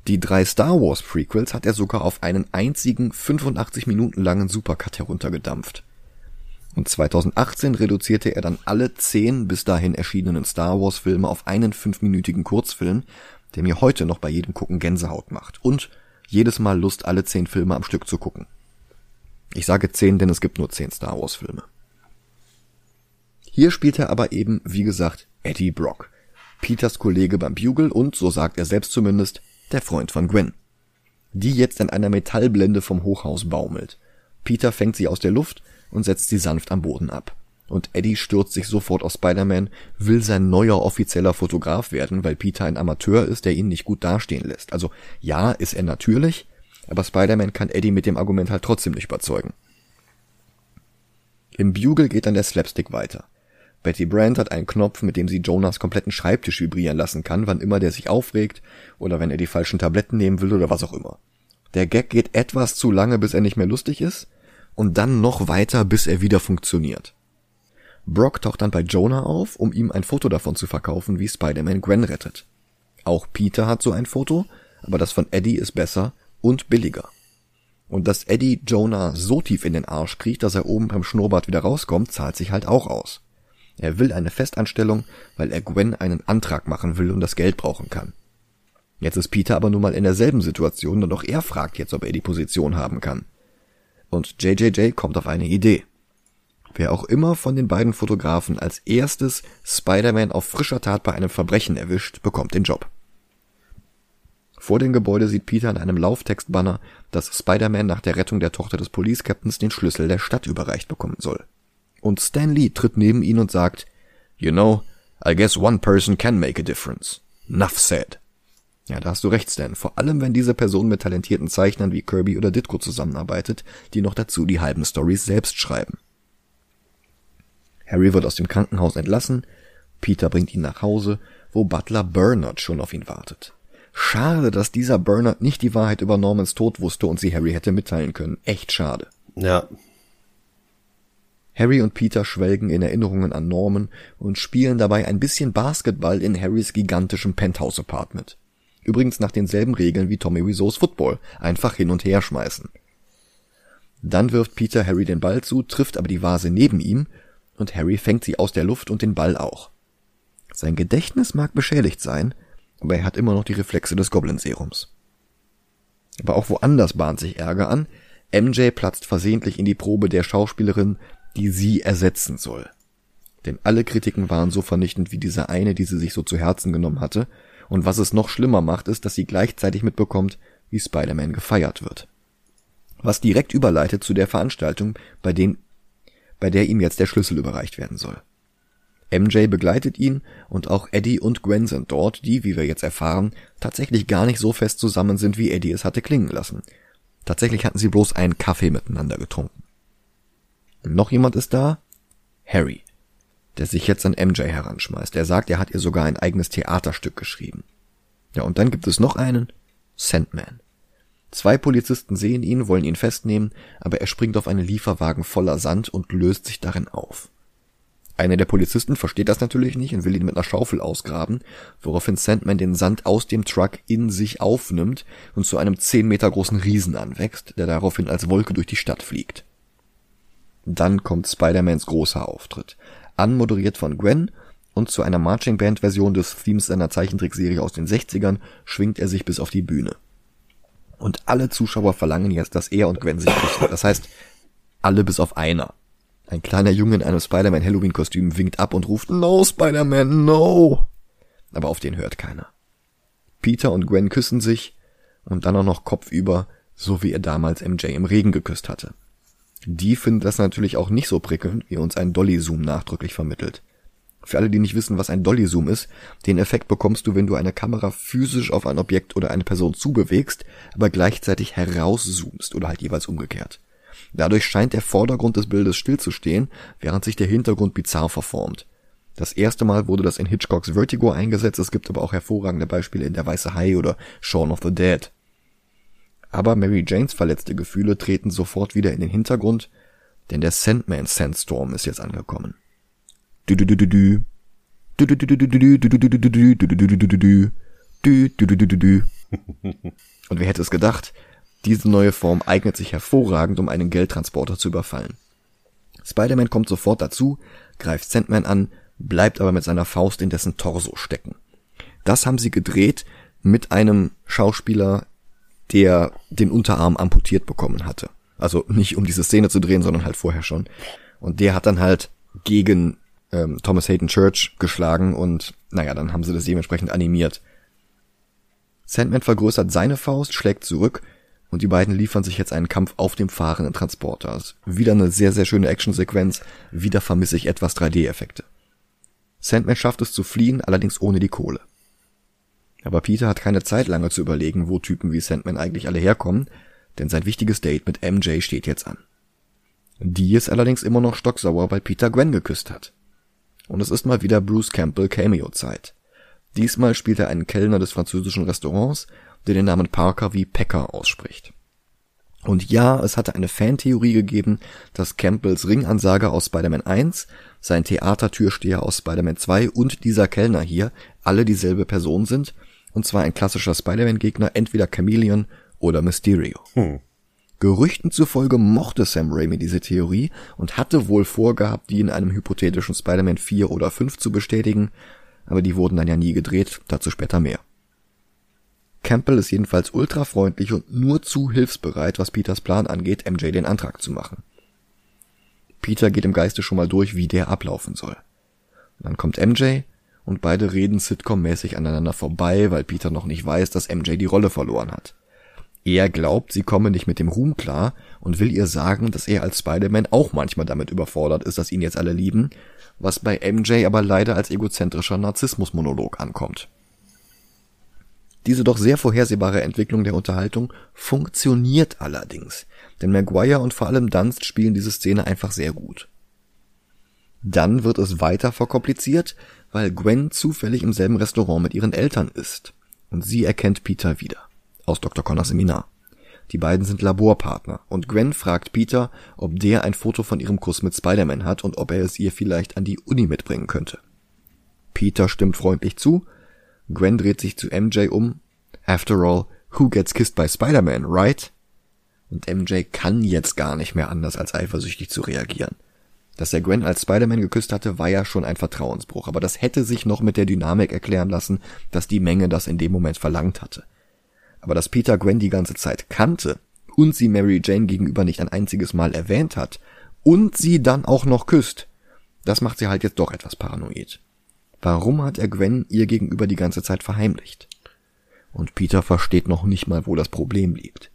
Die drei Star Wars Prequels hat er sogar auf einen einzigen 85 Minuten langen Supercut heruntergedampft. Und 2018 reduzierte er dann alle zehn bis dahin erschienenen Star Wars Filme auf einen fünfminütigen Kurzfilm, der mir heute noch bei jedem Gucken Gänsehaut macht und jedes Mal Lust, alle zehn Filme am Stück zu gucken. Ich sage zehn, denn es gibt nur zehn Star Wars Filme. Hier spielt er aber eben, wie gesagt, Eddie Brock. Peters Kollege beim Bugle und, so sagt er selbst zumindest, der Freund von Gwen. Die jetzt in einer Metallblende vom Hochhaus baumelt. Peter fängt sie aus der Luft und setzt sie sanft am Boden ab. Und Eddie stürzt sich sofort auf Spider-Man, will sein neuer offizieller Fotograf werden, weil Peter ein Amateur ist, der ihn nicht gut dastehen lässt. Also ja, ist er natürlich, aber Spider-Man kann Eddie mit dem Argument halt trotzdem nicht überzeugen. Im Bugle geht dann der Slapstick weiter. Betty Brand hat einen Knopf, mit dem sie Jonas kompletten Schreibtisch vibrieren lassen kann, wann immer der sich aufregt oder wenn er die falschen Tabletten nehmen will oder was auch immer. Der Gag geht etwas zu lange, bis er nicht mehr lustig ist und dann noch weiter, bis er wieder funktioniert. Brock taucht dann bei Jonah auf, um ihm ein Foto davon zu verkaufen, wie Spider-Man Gwen rettet. Auch Peter hat so ein Foto, aber das von Eddie ist besser und billiger. Und dass Eddie Jonah so tief in den Arsch kriegt, dass er oben beim Schnurrbart wieder rauskommt, zahlt sich halt auch aus. Er will eine Festanstellung, weil er Gwen einen Antrag machen will und das Geld brauchen kann. Jetzt ist Peter aber nun mal in derselben Situation und auch er fragt jetzt, ob er die Position haben kann. Und JJJ kommt auf eine Idee. Wer auch immer von den beiden Fotografen als erstes Spider-Man auf frischer Tat bei einem Verbrechen erwischt, bekommt den Job. Vor dem Gebäude sieht Peter in einem Lauftextbanner, dass Spider-Man nach der Rettung der Tochter des Police Captains den Schlüssel der Stadt überreicht bekommen soll. Und Stan Lee tritt neben ihn und sagt, You know, I guess one person can make a difference. Nuff said. Ja, da hast du recht, Stan. Vor allem, wenn diese Person mit talentierten Zeichnern wie Kirby oder Ditko zusammenarbeitet, die noch dazu die halben Stories selbst schreiben. Harry wird aus dem Krankenhaus entlassen, Peter bringt ihn nach Hause, wo Butler Bernard schon auf ihn wartet. Schade, dass dieser Bernard nicht die Wahrheit über Normans Tod wusste und sie Harry hätte mitteilen können. Echt schade. Ja. Harry und Peter schwelgen in Erinnerungen an Norman und spielen dabei ein bisschen Basketball in Harrys gigantischem Penthouse-Apartment. Übrigens nach denselben Regeln wie Tommy Wiseau's Football. Einfach hin und her schmeißen. Dann wirft Peter Harry den Ball zu, trifft aber die Vase neben ihm und Harry fängt sie aus der Luft und den Ball auch. Sein Gedächtnis mag beschädigt sein, aber er hat immer noch die Reflexe des Goblin-Serums. Aber auch woanders bahnt sich Ärger an. MJ platzt versehentlich in die Probe der Schauspielerin, die sie ersetzen soll. Denn alle Kritiken waren so vernichtend wie diese eine, die sie sich so zu Herzen genommen hatte, und was es noch schlimmer macht, ist, dass sie gleichzeitig mitbekommt, wie Spider-Man gefeiert wird. Was direkt überleitet zu der Veranstaltung, bei, den, bei der ihm jetzt der Schlüssel überreicht werden soll. MJ begleitet ihn und auch Eddie und Gwen sind dort, die, wie wir jetzt erfahren, tatsächlich gar nicht so fest zusammen sind, wie Eddie es hatte klingen lassen. Tatsächlich hatten sie bloß einen Kaffee miteinander getrunken. Und noch jemand ist da? Harry, der sich jetzt an MJ heranschmeißt. Er sagt, er hat ihr sogar ein eigenes Theaterstück geschrieben. Ja, und dann gibt es noch einen, Sandman. Zwei Polizisten sehen ihn, wollen ihn festnehmen, aber er springt auf einen Lieferwagen voller Sand und löst sich darin auf. Einer der Polizisten versteht das natürlich nicht und will ihn mit einer Schaufel ausgraben, woraufhin Sandman den Sand aus dem Truck in sich aufnimmt und zu einem zehn Meter großen Riesen anwächst, der daraufhin als Wolke durch die Stadt fliegt. Dann kommt Spider-Mans großer Auftritt, anmoderiert von Gwen, und zu einer Marching Band Version des Themes seiner Zeichentrickserie aus den 60ern schwingt er sich bis auf die Bühne. Und alle Zuschauer verlangen jetzt, dass er und Gwen sich küssen. Das heißt, alle bis auf einer. Ein kleiner Junge in einem Spider-Man Halloween-Kostüm winkt ab und ruft No, Spider-Man, no! Aber auf den hört keiner. Peter und Gwen küssen sich und dann auch noch kopfüber, so wie er damals MJ im Regen geküsst hatte. Die finden das natürlich auch nicht so prickelnd, wie uns ein Dolly-Zoom nachdrücklich vermittelt. Für alle, die nicht wissen, was ein Dolly-Zoom ist, den Effekt bekommst du, wenn du eine Kamera physisch auf ein Objekt oder eine Person zubewegst, aber gleichzeitig herauszoomst oder halt jeweils umgekehrt. Dadurch scheint der Vordergrund des Bildes stillzustehen, während sich der Hintergrund bizarr verformt. Das erste Mal wurde das in Hitchcocks Vertigo eingesetzt, es gibt aber auch hervorragende Beispiele in Der Weiße Hai oder Shaun of the Dead. Aber Mary Janes verletzte Gefühle treten sofort wieder in den Hintergrund, denn der Sandman Sandstorm ist jetzt angekommen. Und wer hätte es gedacht? Diese neue Form eignet sich hervorragend, um einen Geldtransporter zu überfallen. Spider-Man kommt sofort dazu, greift Sandman an, bleibt aber mit seiner Faust in dessen Torso stecken. Das haben sie gedreht mit einem Schauspieler, der den Unterarm amputiert bekommen hatte. Also nicht um diese Szene zu drehen, sondern halt vorher schon. Und der hat dann halt gegen ähm, Thomas Hayden Church geschlagen und naja, dann haben sie das dementsprechend animiert. Sandman vergrößert seine Faust, schlägt zurück und die beiden liefern sich jetzt einen Kampf auf dem fahrenden Transporter. Wieder eine sehr, sehr schöne Actionsequenz, wieder vermisse ich etwas 3D-Effekte. Sandman schafft es zu fliehen, allerdings ohne die Kohle. Aber Peter hat keine Zeit lange zu überlegen, wo Typen wie Sandman eigentlich alle herkommen, denn sein wichtiges Date mit MJ steht jetzt an. Die ist allerdings immer noch stocksauer, weil Peter Gwen geküsst hat. Und es ist mal wieder Bruce Campbell Cameo-Zeit. Diesmal spielt er einen Kellner des französischen Restaurants, der den Namen Parker wie Pecker ausspricht. Und ja, es hatte eine Fantheorie gegeben, dass Campbells Ringansager aus Spider-Man 1, sein Theatertürsteher aus Spider-Man 2 und dieser Kellner hier alle dieselbe Person sind, und zwar ein klassischer Spider-Man-Gegner, entweder Chameleon oder Mysterio. Hm. Gerüchten zufolge mochte Sam Raimi diese Theorie und hatte wohl vorgehabt, die in einem hypothetischen Spider-Man 4 oder 5 zu bestätigen, aber die wurden dann ja nie gedreht, dazu später mehr. Campbell ist jedenfalls ultra freundlich und nur zu hilfsbereit, was Peters Plan angeht, MJ den Antrag zu machen. Peter geht im Geiste schon mal durch, wie der ablaufen soll. dann kommt MJ und beide reden Sitcom-mäßig aneinander vorbei, weil Peter noch nicht weiß, dass MJ die Rolle verloren hat. Er glaubt, sie komme nicht mit dem Ruhm klar und will ihr sagen, dass er als Spider-Man auch manchmal damit überfordert ist, dass ihn jetzt alle lieben, was bei MJ aber leider als egozentrischer Narzissmusmonolog ankommt. Diese doch sehr vorhersehbare Entwicklung der Unterhaltung funktioniert allerdings, denn Maguire und vor allem Dunst spielen diese Szene einfach sehr gut. Dann wird es weiter verkompliziert, weil Gwen zufällig im selben Restaurant mit ihren Eltern ist und sie erkennt Peter wieder aus Dr. Connors Seminar. Die beiden sind Laborpartner und Gwen fragt Peter, ob der ein Foto von ihrem Kuss mit Spider-Man hat und ob er es ihr vielleicht an die Uni mitbringen könnte. Peter stimmt freundlich zu Gwen dreht sich zu MJ um. After all, who gets kissed by Spider-Man, right? Und MJ kann jetzt gar nicht mehr anders, als eifersüchtig zu reagieren. Dass er Gwen als Spider-Man geküsst hatte, war ja schon ein Vertrauensbruch, aber das hätte sich noch mit der Dynamik erklären lassen, dass die Menge das in dem Moment verlangt hatte. Aber dass Peter Gwen die ganze Zeit kannte und sie Mary Jane gegenüber nicht ein einziges Mal erwähnt hat und sie dann auch noch küsst, das macht sie halt jetzt doch etwas paranoid. Warum hat er Gwen ihr gegenüber die ganze Zeit verheimlicht? Und Peter versteht noch nicht mal, wo das Problem liegt.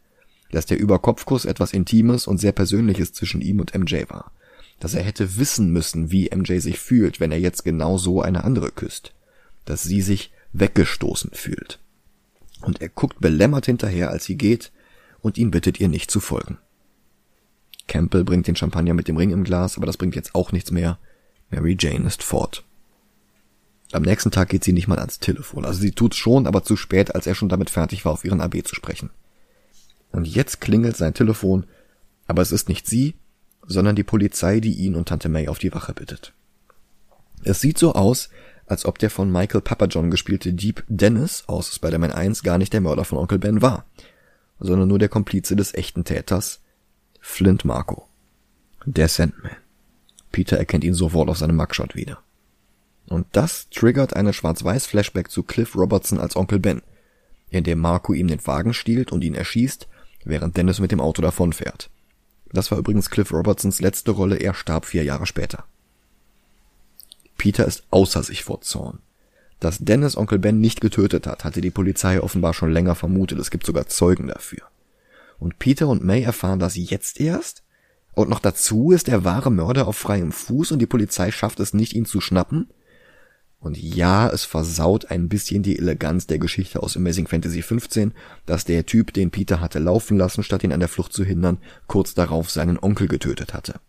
Dass der Überkopfkuss etwas Intimes und sehr Persönliches zwischen ihm und MJ war. Dass er hätte wissen müssen, wie MJ sich fühlt, wenn er jetzt genau so eine andere küsst. Dass sie sich weggestoßen fühlt. Und er guckt belämmert hinterher, als sie geht, und ihn bittet ihr nicht zu folgen. Campbell bringt den Champagner mit dem Ring im Glas, aber das bringt jetzt auch nichts mehr. Mary Jane ist fort. Am nächsten Tag geht sie nicht mal ans Telefon. Also sie tut's schon, aber zu spät, als er schon damit fertig war, auf ihren AB zu sprechen. Und jetzt klingelt sein Telefon, aber es ist nicht sie, sondern die Polizei, die ihn und Tante May auf die Wache bittet. Es sieht so aus, als ob der von Michael Papajohn gespielte Deep Dennis aus Spider-Man 1 gar nicht der Mörder von Onkel Ben war, sondern nur der Komplize des echten Täters, Flint Marco. Der Sandman. Peter erkennt ihn sofort auf seinem Mugshot wieder. Und das triggert eine Schwarz-Weiß-Flashback zu Cliff Robertson als Onkel Ben, in dem Marco ihm den Wagen stiehlt und ihn erschießt, während Dennis mit dem Auto davonfährt. Das war übrigens Cliff Robertsons letzte Rolle, er starb vier Jahre später. Peter ist außer sich vor Zorn. Dass Dennis Onkel Ben nicht getötet hat, hatte die Polizei offenbar schon länger vermutet, es gibt sogar Zeugen dafür. Und Peter und May erfahren das jetzt erst? Und noch dazu ist der wahre Mörder auf freiem Fuß und die Polizei schafft es nicht, ihn zu schnappen? Und ja, es versaut ein bisschen die Eleganz der Geschichte aus Amazing Fantasy 15, dass der Typ, den Peter hatte laufen lassen, statt ihn an der Flucht zu hindern, kurz darauf seinen Onkel getötet hatte.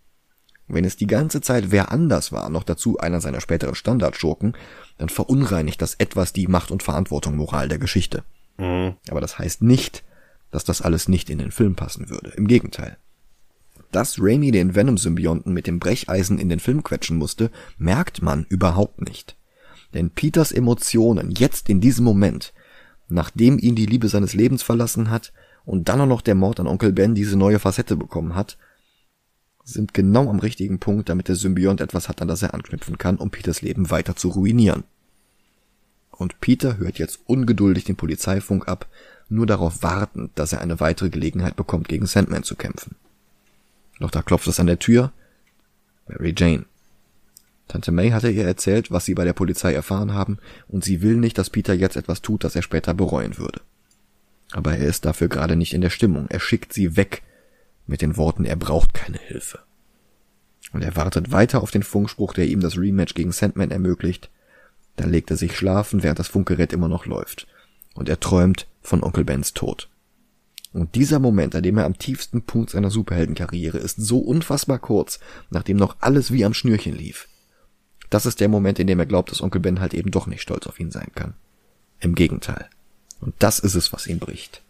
Wenn es die ganze Zeit wer anders war, noch dazu einer seiner späteren Standardschurken, dann verunreinigt das etwas die Macht- und Verantwortung-Moral der Geschichte. Mhm. Aber das heißt nicht, dass das alles nicht in den Film passen würde. Im Gegenteil. Dass Raimi den Venom-Symbionten mit dem Brecheisen in den Film quetschen musste, merkt man überhaupt nicht. Denn Peters Emotionen jetzt in diesem Moment, nachdem ihn die Liebe seines Lebens verlassen hat und dann auch noch der Mord an Onkel Ben diese neue Facette bekommen hat, sind genau am richtigen Punkt, damit der Symbiont etwas hat, an das er anknüpfen kann, um Peters Leben weiter zu ruinieren. Und Peter hört jetzt ungeduldig den Polizeifunk ab, nur darauf wartend, dass er eine weitere Gelegenheit bekommt, gegen Sandman zu kämpfen. Doch da klopft es an der Tür. Mary Jane. Tante May hatte ihr erzählt, was sie bei der Polizei erfahren haben, und sie will nicht, dass Peter jetzt etwas tut, das er später bereuen würde. Aber er ist dafür gerade nicht in der Stimmung. Er schickt sie weg mit den Worten, er braucht keine Hilfe. Und er wartet weiter auf den Funkspruch, der ihm das Rematch gegen Sandman ermöglicht. Dann legt er sich schlafen, während das Funkgerät immer noch läuft. Und er träumt von Onkel Bens Tod. Und dieser Moment, an dem er am tiefsten Punkt seiner Superheldenkarriere ist, so unfassbar kurz, nachdem noch alles wie am Schnürchen lief. Das ist der Moment, in dem er glaubt, dass Onkel Ben halt eben doch nicht stolz auf ihn sein kann. Im Gegenteil. Und das ist es, was ihn bricht.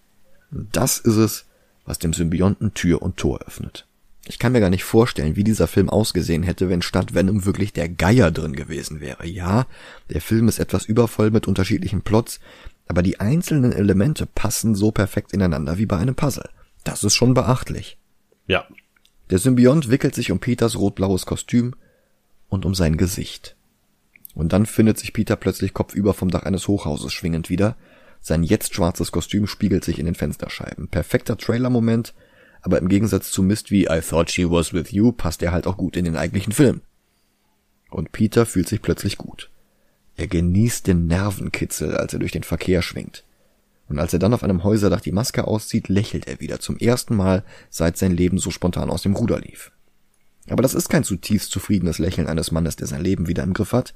Und das ist es, was dem Symbionten Tür und Tor öffnet. Ich kann mir gar nicht vorstellen, wie dieser Film ausgesehen hätte, wenn statt Venom wirklich der Geier drin gewesen wäre. Ja, der Film ist etwas übervoll mit unterschiedlichen Plots, aber die einzelnen Elemente passen so perfekt ineinander wie bei einem Puzzle. Das ist schon beachtlich. Ja. Der Symbiont wickelt sich um Peters rot-blaues Kostüm und um sein Gesicht. Und dann findet sich Peter plötzlich kopfüber vom Dach eines Hochhauses schwingend wieder. Sein jetzt schwarzes Kostüm spiegelt sich in den Fensterscheiben. Perfekter Trailer-Moment, aber im Gegensatz zu Mist wie I Thought She Was With You passt er halt auch gut in den eigentlichen Film. Und Peter fühlt sich plötzlich gut. Er genießt den Nervenkitzel, als er durch den Verkehr schwingt. Und als er dann auf einem Häuserdach die Maske auszieht, lächelt er wieder zum ersten Mal, seit sein Leben so spontan aus dem Ruder lief. Aber das ist kein zutiefst zufriedenes Lächeln eines Mannes, der sein Leben wieder im Griff hat.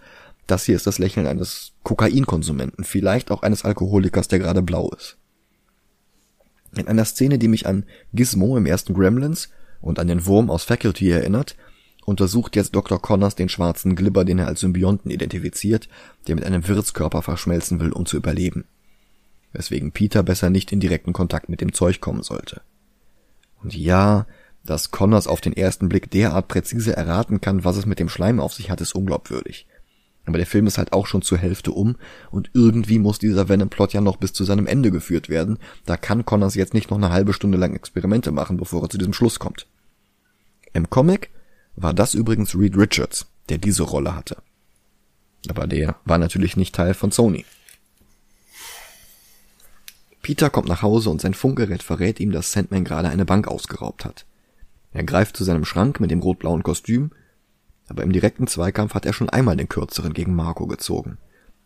Das hier ist das Lächeln eines Kokainkonsumenten, vielleicht auch eines Alkoholikers, der gerade blau ist. In einer Szene, die mich an Gizmo im ersten Gremlins und an den Wurm aus Faculty erinnert, untersucht jetzt Dr. Connors den schwarzen Glibber, den er als Symbionten identifiziert, der mit einem Wirtskörper verschmelzen will, um zu überleben. Weswegen Peter besser nicht in direkten Kontakt mit dem Zeug kommen sollte. Und ja, dass Connors auf den ersten Blick derart präzise erraten kann, was es mit dem Schleim auf sich hat, ist unglaubwürdig. Aber der Film ist halt auch schon zur Hälfte um und irgendwie muss dieser Venom-Plot ja noch bis zu seinem Ende geführt werden. Da kann Connors jetzt nicht noch eine halbe Stunde lang Experimente machen, bevor er zu diesem Schluss kommt. Im Comic war das übrigens Reed Richards, der diese Rolle hatte. Aber der war natürlich nicht Teil von Sony. Peter kommt nach Hause und sein Funkgerät verrät ihm, dass Sandman gerade eine Bank ausgeraubt hat. Er greift zu seinem Schrank mit dem rot-blauen Kostüm, aber im direkten Zweikampf hat er schon einmal den kürzeren gegen Marco gezogen.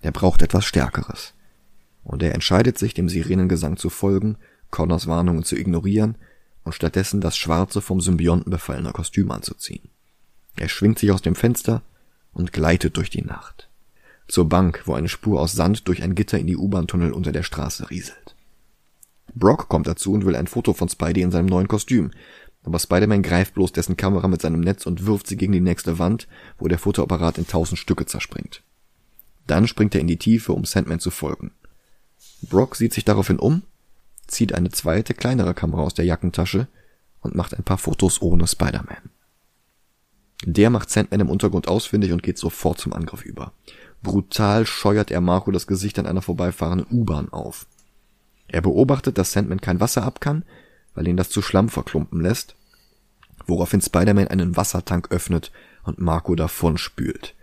Er braucht etwas Stärkeres. Und er entscheidet sich, dem Sirenengesang zu folgen, Connors Warnungen zu ignorieren und stattdessen das schwarze vom Symbionten befallene Kostüm anzuziehen. Er schwingt sich aus dem Fenster und gleitet durch die Nacht. Zur Bank, wo eine Spur aus Sand durch ein Gitter in die U-Bahn-Tunnel unter der Straße rieselt. Brock kommt dazu und will ein Foto von Spidey in seinem neuen Kostüm, aber Spider-Man greift bloß dessen Kamera mit seinem Netz und wirft sie gegen die nächste Wand, wo der Fotoapparat in tausend Stücke zerspringt. Dann springt er in die Tiefe, um Sandman zu folgen. Brock sieht sich daraufhin um, zieht eine zweite, kleinere Kamera aus der Jackentasche und macht ein paar Fotos ohne Spider-Man. Der macht Sandman im Untergrund ausfindig und geht sofort zum Angriff über. Brutal scheuert er Marco das Gesicht an einer vorbeifahrenden U-Bahn auf. Er beobachtet, dass Sandman kein Wasser ab kann, weil ihn das zu Schlamm verklumpen lässt, woraufhin Spider-Man einen Wassertank öffnet und Marco davon spült.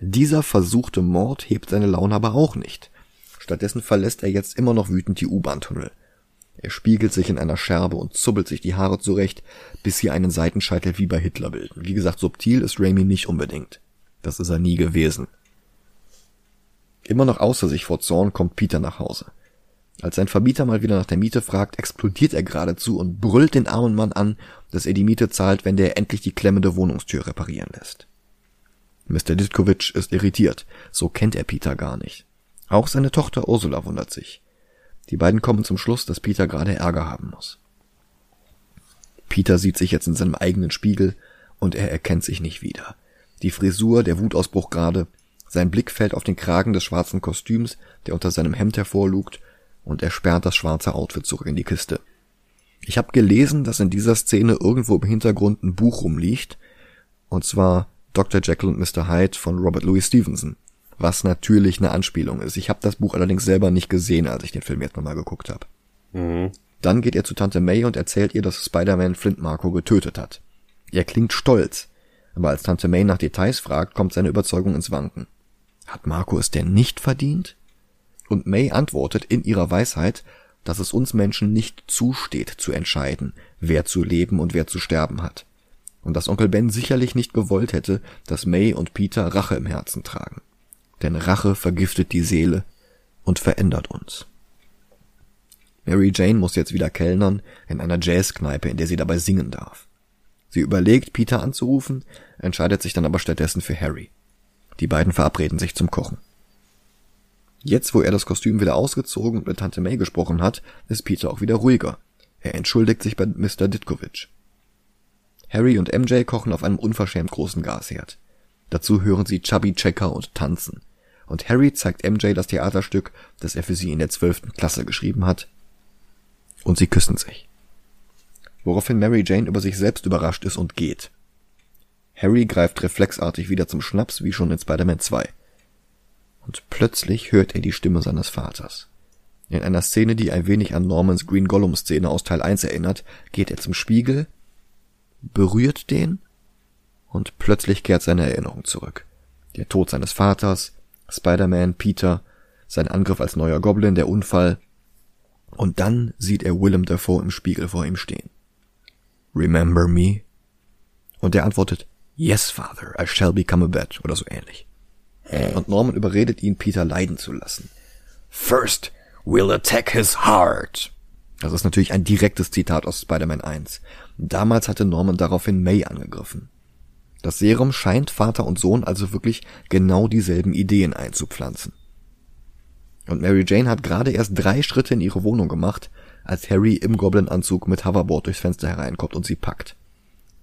Dieser versuchte Mord hebt seine Laune aber auch nicht. Stattdessen verlässt er jetzt immer noch wütend die U-Bahn-Tunnel. Er spiegelt sich in einer Scherbe und zubbelt sich die Haare zurecht, bis sie einen Seitenscheitel wie bei Hitler bilden. Wie gesagt, subtil ist Raimi nicht unbedingt. Das ist er nie gewesen. Immer noch außer sich vor Zorn kommt Peter nach Hause. Als sein Verbieter mal wieder nach der Miete fragt, explodiert er geradezu und brüllt den armen Mann an, dass er die Miete zahlt, wenn der endlich die klemmende Wohnungstür reparieren lässt. Mr. Ditkovic ist irritiert, so kennt er Peter gar nicht. Auch seine Tochter Ursula wundert sich. Die beiden kommen zum Schluss, dass Peter gerade Ärger haben muss. Peter sieht sich jetzt in seinem eigenen Spiegel und er erkennt sich nicht wieder. Die Frisur, der Wutausbruch gerade, sein Blick fällt auf den Kragen des schwarzen Kostüms, der unter seinem Hemd hervorlugt, und er sperrt das schwarze Outfit zurück in die Kiste. Ich habe gelesen, dass in dieser Szene irgendwo im Hintergrund ein Buch rumliegt, und zwar Dr. Jekyll und Mr. Hyde von Robert Louis Stevenson, was natürlich eine Anspielung ist. Ich habe das Buch allerdings selber nicht gesehen, als ich den Film jetzt nochmal geguckt habe. Mhm. Dann geht er zu Tante May und erzählt ihr, dass Spider-Man Flint Marco getötet hat. Er klingt stolz, aber als Tante May nach Details fragt, kommt seine Überzeugung ins Wanken. Hat Marco es denn nicht verdient? Und May antwortet in ihrer Weisheit, dass es uns Menschen nicht zusteht zu entscheiden, wer zu leben und wer zu sterben hat. und dass Onkel Ben sicherlich nicht gewollt hätte, dass May und Peter Rache im Herzen tragen. Denn Rache vergiftet die Seele und verändert uns. Mary Jane muss jetzt wieder kellnern in einer Jazzkneipe, in der sie dabei singen darf. Sie überlegt, Peter anzurufen, entscheidet sich dann aber stattdessen für Harry. Die beiden verabreden sich zum Kochen. Jetzt, wo er das Kostüm wieder ausgezogen und mit Tante May gesprochen hat, ist Peter auch wieder ruhiger. Er entschuldigt sich bei Mr. Ditkovich. Harry und MJ kochen auf einem unverschämt großen Gasherd. Dazu hören sie Chubby Checker und tanzen. Und Harry zeigt MJ das Theaterstück, das er für sie in der zwölften Klasse geschrieben hat. Und sie küssen sich. Woraufhin Mary Jane über sich selbst überrascht ist und geht. Harry greift reflexartig wieder zum Schnaps, wie schon in Spider-Man 2. Und plötzlich hört er die Stimme seines Vaters. In einer Szene, die ein wenig an Normans Green Gollum Szene aus Teil 1 erinnert, geht er zum Spiegel, berührt den und plötzlich kehrt seine Erinnerung zurück. Der Tod seines Vaters, Spider-Man, Peter, sein Angriff als neuer Goblin, der Unfall. Und dann sieht er Willem Dafoe im Spiegel vor ihm stehen. Remember me? Und er antwortet, Yes, Father, I shall become a bat, oder so ähnlich. Und Norman überredet ihn, Peter leiden zu lassen. First, we'll attack his heart. Das ist natürlich ein direktes Zitat aus Spider-Man 1. Damals hatte Norman daraufhin May angegriffen. Das Serum scheint Vater und Sohn also wirklich genau dieselben Ideen einzupflanzen. Und Mary Jane hat gerade erst drei Schritte in ihre Wohnung gemacht, als Harry im Goblin-Anzug mit Hoverboard durchs Fenster hereinkommt und sie packt.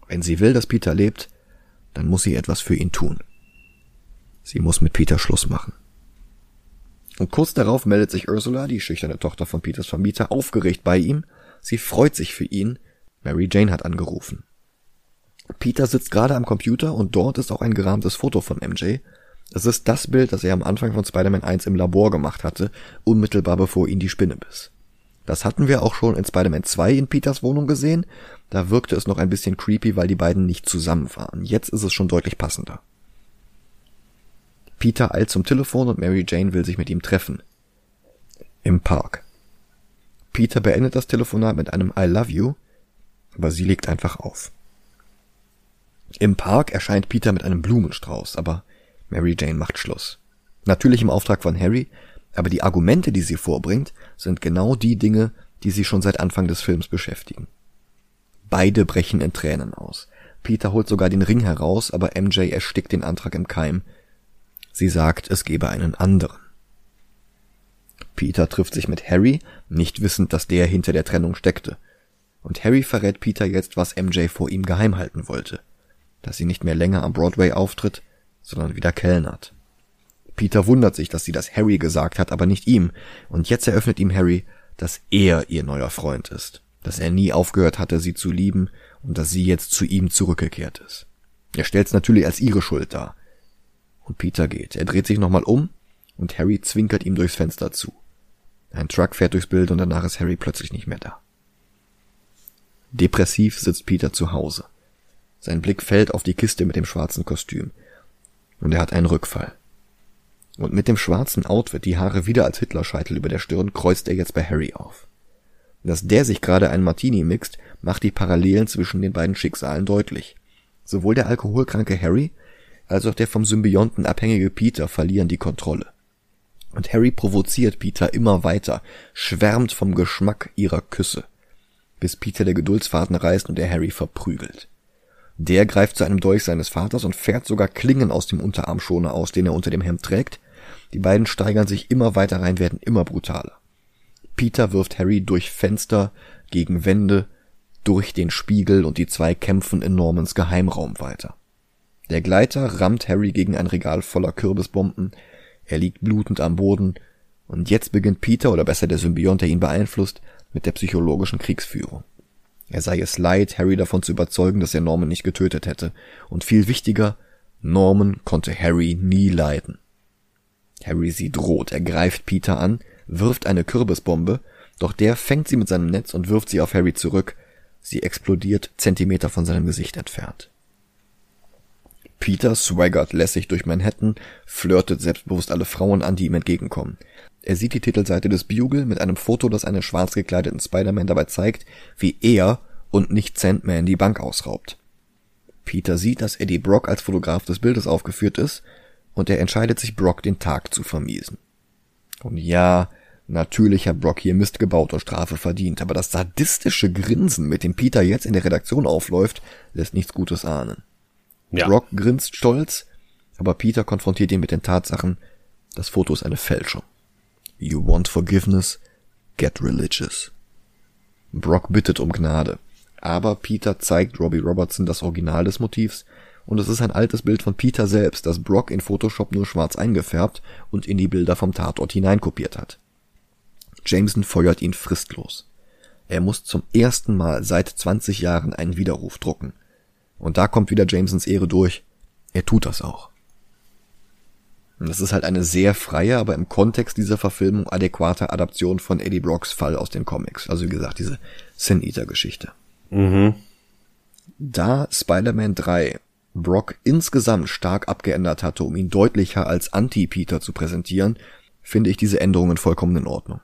Wenn sie will, dass Peter lebt, dann muss sie etwas für ihn tun. Sie muss mit Peter Schluss machen. Und kurz darauf meldet sich Ursula, die schüchterne Tochter von Peters Vermieter, aufgeregt bei ihm. Sie freut sich für ihn. Mary Jane hat angerufen. Peter sitzt gerade am Computer und dort ist auch ein gerahmtes Foto von MJ. Es ist das Bild, das er am Anfang von Spider-Man 1 im Labor gemacht hatte, unmittelbar bevor ihn die Spinne biss. Das hatten wir auch schon in Spider-Man 2 in Peters Wohnung gesehen. Da wirkte es noch ein bisschen creepy, weil die beiden nicht zusammen waren. Jetzt ist es schon deutlich passender. Peter eilt zum Telefon und Mary Jane will sich mit ihm treffen. Im Park. Peter beendet das Telefonat mit einem I love you, aber sie legt einfach auf. Im Park erscheint Peter mit einem Blumenstrauß, aber Mary Jane macht Schluss. Natürlich im Auftrag von Harry, aber die Argumente, die sie vorbringt, sind genau die Dinge, die sie schon seit Anfang des Films beschäftigen. Beide brechen in Tränen aus. Peter holt sogar den Ring heraus, aber MJ erstickt den Antrag im Keim. Sie sagt, es gebe einen anderen. Peter trifft sich mit Harry, nicht wissend, dass der hinter der Trennung steckte. Und Harry verrät Peter jetzt, was MJ vor ihm geheim halten wollte. Dass sie nicht mehr länger am Broadway auftritt, sondern wieder kellnert. Peter wundert sich, dass sie das Harry gesagt hat, aber nicht ihm. Und jetzt eröffnet ihm Harry, dass er ihr neuer Freund ist. Dass er nie aufgehört hatte, sie zu lieben und dass sie jetzt zu ihm zurückgekehrt ist. Er stellt's natürlich als ihre Schuld dar. Und Peter geht. Er dreht sich nochmal um und Harry zwinkert ihm durchs Fenster zu. Ein Truck fährt durchs Bild und danach ist Harry plötzlich nicht mehr da. Depressiv sitzt Peter zu Hause. Sein Blick fällt auf die Kiste mit dem schwarzen Kostüm. Und er hat einen Rückfall. Und mit dem schwarzen Outfit, die Haare wieder als Hitlerscheitel über der Stirn, kreuzt er jetzt bei Harry auf. Dass der sich gerade ein Martini mixt, macht die Parallelen zwischen den beiden Schicksalen deutlich. Sowohl der alkoholkranke Harry als auch der vom Symbionten abhängige Peter verlieren die Kontrolle. Und Harry provoziert Peter immer weiter, schwärmt vom Geschmack ihrer Küsse, bis Peter der Geduldsfaden reißt und er Harry verprügelt. Der greift zu einem Dolch seines Vaters und fährt sogar Klingen aus dem Unterarmschoner aus, den er unter dem Hemd trägt. Die beiden steigern sich immer weiter rein, werden immer brutaler. Peter wirft Harry durch Fenster, gegen Wände, durch den Spiegel und die zwei kämpfen in Normans Geheimraum weiter. Der Gleiter rammt Harry gegen ein Regal voller Kürbisbomben, er liegt blutend am Boden, und jetzt beginnt Peter, oder besser der Symbiont, der ihn beeinflusst, mit der psychologischen Kriegsführung. Er sei es leid, Harry davon zu überzeugen, dass er Norman nicht getötet hätte, und viel wichtiger, Norman konnte Harry nie leiden. Harry sieht rot, er greift Peter an, wirft eine Kürbisbombe, doch der fängt sie mit seinem Netz und wirft sie auf Harry zurück. Sie explodiert Zentimeter von seinem Gesicht entfernt. Peter swaggert lässig durch Manhattan, flirtet selbstbewusst alle Frauen an, die ihm entgegenkommen. Er sieht die Titelseite des Bugle mit einem Foto, das einen schwarz gekleideten Spider-Man dabei zeigt, wie er und nicht Sandman die Bank ausraubt. Peter sieht, dass Eddie Brock als Fotograf des Bildes aufgeführt ist und er entscheidet sich, Brock den Tag zu vermiesen. Und ja, natürlich hat Brock hier Mist gebaut und Strafe verdient, aber das sadistische Grinsen, mit dem Peter jetzt in der Redaktion aufläuft, lässt nichts Gutes ahnen. Ja. Brock grinst stolz, aber Peter konfrontiert ihn mit den Tatsachen, das Foto ist eine Fälschung. You want forgiveness? Get religious. Brock bittet um Gnade. Aber Peter zeigt Robbie Robertson das Original des Motivs und es ist ein altes Bild von Peter selbst, das Brock in Photoshop nur schwarz eingefärbt und in die Bilder vom Tatort hineinkopiert hat. Jameson feuert ihn fristlos. Er muss zum ersten Mal seit 20 Jahren einen Widerruf drucken. Und da kommt wieder Jamesons Ehre durch. Er tut das auch. Und das ist halt eine sehr freie, aber im Kontext dieser Verfilmung adäquate Adaption von Eddie Brocks Fall aus den Comics. Also wie gesagt, diese Sin Eater Geschichte. Mhm. Da Spider-Man 3 Brock insgesamt stark abgeändert hatte, um ihn deutlicher als Anti-Peter zu präsentieren, finde ich diese Änderungen vollkommen in Ordnung.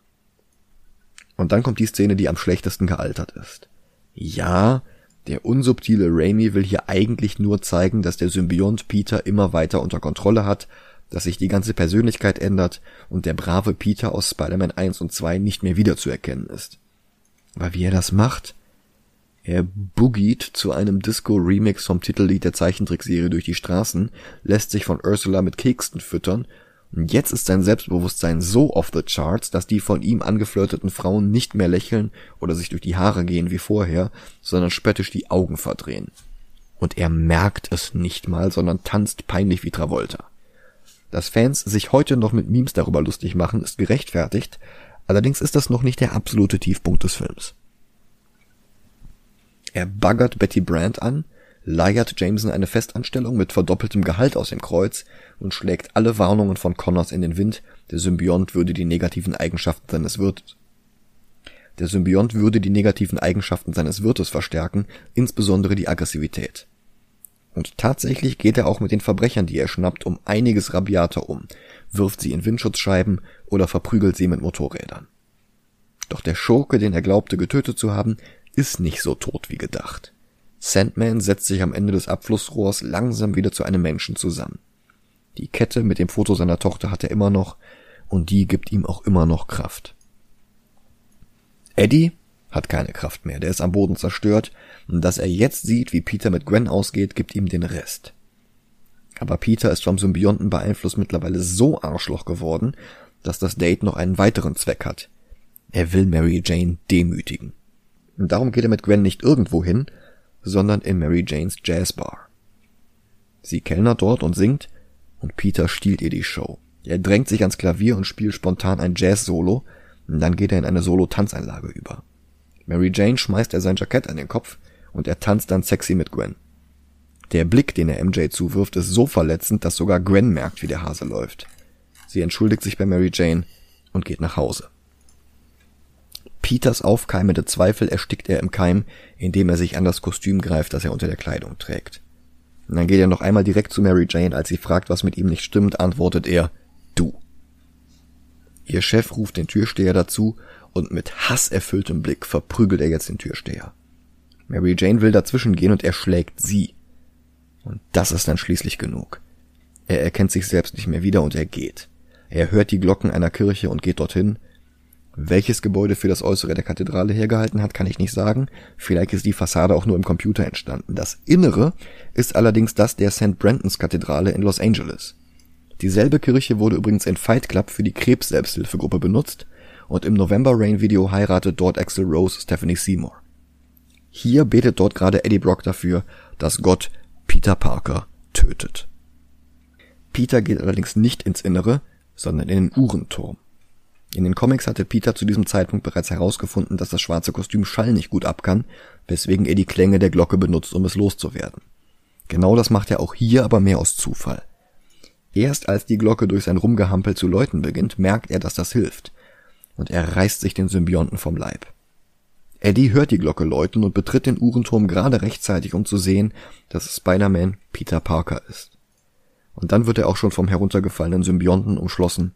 Und dann kommt die Szene, die am schlechtesten gealtert ist. Ja, der unsubtile Raimi will hier eigentlich nur zeigen, dass der Symbiont Peter immer weiter unter Kontrolle hat, dass sich die ganze Persönlichkeit ändert und der brave Peter aus Spider-Man 1 und 2 nicht mehr wiederzuerkennen ist. Aber wie er das macht? Er boogiet zu einem Disco-Remix vom Titellied der Zeichentrickserie durch die Straßen, lässt sich von Ursula mit Keksten füttern jetzt ist sein Selbstbewusstsein so off the charts, dass die von ihm angeflirteten Frauen nicht mehr lächeln oder sich durch die Haare gehen wie vorher, sondern spöttisch die Augen verdrehen. Und er merkt es nicht mal, sondern tanzt peinlich wie Travolta. Dass Fans sich heute noch mit Memes darüber lustig machen, ist gerechtfertigt, allerdings ist das noch nicht der absolute Tiefpunkt des Films. Er baggert Betty Brand an, leiert Jameson eine Festanstellung mit verdoppeltem Gehalt aus dem Kreuz und schlägt alle Warnungen von Connors in den Wind, der Symbiont würde die negativen Eigenschaften seines Wirtes der Symbiont würde die negativen Eigenschaften seines Wirtes verstärken, insbesondere die Aggressivität. Und tatsächlich geht er auch mit den Verbrechern, die er schnappt, um einiges rabiater um, wirft sie in Windschutzscheiben oder verprügelt sie mit Motorrädern. Doch der Schurke, den er glaubte getötet zu haben, ist nicht so tot wie gedacht. Sandman setzt sich am Ende des Abflussrohrs langsam wieder zu einem Menschen zusammen. Die Kette mit dem Foto seiner Tochter hat er immer noch, und die gibt ihm auch immer noch Kraft. Eddie hat keine Kraft mehr, der ist am Boden zerstört, und dass er jetzt sieht, wie Peter mit Gwen ausgeht, gibt ihm den Rest. Aber Peter ist vom Symbionten beeinflusst mittlerweile so Arschloch geworden, dass das Date noch einen weiteren Zweck hat. Er will Mary Jane demütigen. Und darum geht er mit Gwen nicht irgendwo hin, sondern in Mary Janes Jazzbar. Sie kellnert dort und singt, und Peter stiehlt ihr die Show. Er drängt sich ans Klavier und spielt spontan ein Jazz-Solo, und dann geht er in eine Solo-Tanzeinlage über. Mary Jane schmeißt er sein Jackett an den Kopf, und er tanzt dann sexy mit Gwen. Der Blick, den er MJ zuwirft, ist so verletzend, dass sogar Gwen merkt, wie der Hase läuft. Sie entschuldigt sich bei Mary Jane und geht nach Hause. Peters aufkeimende Zweifel erstickt er im Keim, indem er sich an das Kostüm greift, das er unter der Kleidung trägt. Und dann geht er noch einmal direkt zu Mary Jane, als sie fragt, was mit ihm nicht stimmt, antwortet er, du. Ihr Chef ruft den Türsteher dazu und mit hasserfülltem Blick verprügelt er jetzt den Türsteher. Mary Jane will dazwischen gehen und er schlägt sie. Und das ist dann schließlich genug. Er erkennt sich selbst nicht mehr wieder und er geht. Er hört die Glocken einer Kirche und geht dorthin, welches Gebäude für das Äußere der Kathedrale hergehalten hat, kann ich nicht sagen. Vielleicht ist die Fassade auch nur im Computer entstanden. Das Innere ist allerdings das der St. Brandons Kathedrale in Los Angeles. Dieselbe Kirche wurde übrigens in Fight Club für die Krebs-Selbsthilfegruppe benutzt und im November Rain Video heiratet dort Axel Rose Stephanie Seymour. Hier betet dort gerade Eddie Brock dafür, dass Gott Peter Parker tötet. Peter geht allerdings nicht ins Innere, sondern in den Uhrenturm. In den Comics hatte Peter zu diesem Zeitpunkt bereits herausgefunden, dass das schwarze Kostüm Schall nicht gut abkann, weswegen er die Klänge der Glocke benutzt, um es loszuwerden. Genau das macht er auch hier, aber mehr aus Zufall. Erst als die Glocke durch sein Rumgehampel zu läuten beginnt, merkt er, dass das hilft. Und er reißt sich den Symbionten vom Leib. Eddie hört die Glocke läuten und betritt den Uhrenturm gerade rechtzeitig, um zu sehen, dass Spider-Man Peter Parker ist. Und dann wird er auch schon vom heruntergefallenen Symbionten umschlossen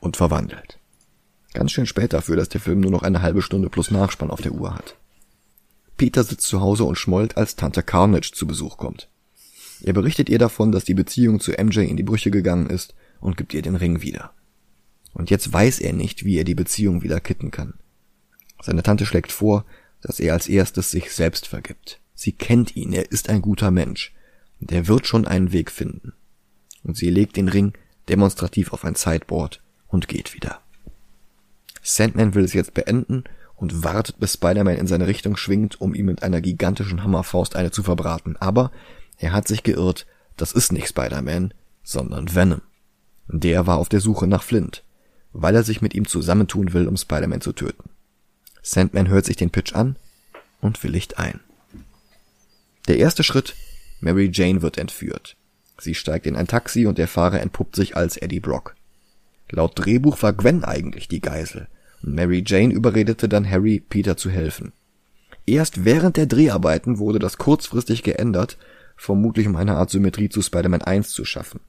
und verwandelt. Ganz schön spät dafür, dass der Film nur noch eine halbe Stunde plus Nachspann auf der Uhr hat. Peter sitzt zu Hause und schmollt, als Tante Carnage zu Besuch kommt. Er berichtet ihr davon, dass die Beziehung zu MJ in die Brüche gegangen ist und gibt ihr den Ring wieder. Und jetzt weiß er nicht, wie er die Beziehung wieder kitten kann. Seine Tante schlägt vor, dass er als erstes sich selbst vergibt. Sie kennt ihn, er ist ein guter Mensch. Und er wird schon einen Weg finden. Und sie legt den Ring demonstrativ auf ein Sideboard und geht wieder. Sandman will es jetzt beenden und wartet, bis Spider-Man in seine Richtung schwingt, um ihm mit einer gigantischen Hammerfaust eine zu verbraten. Aber er hat sich geirrt, das ist nicht Spider-Man, sondern Venom. Der war auf der Suche nach Flint, weil er sich mit ihm zusammentun will, um Spider-Man zu töten. Sandman hört sich den Pitch an und willigt ein. Der erste Schritt, Mary Jane wird entführt. Sie steigt in ein Taxi und der Fahrer entpuppt sich als Eddie Brock. Laut Drehbuch war Gwen eigentlich die Geisel Mary Jane überredete dann Harry, Peter zu helfen. Erst während der Dreharbeiten wurde das kurzfristig geändert, vermutlich um eine Art Symmetrie zu Spider-Man 1 zu schaffen.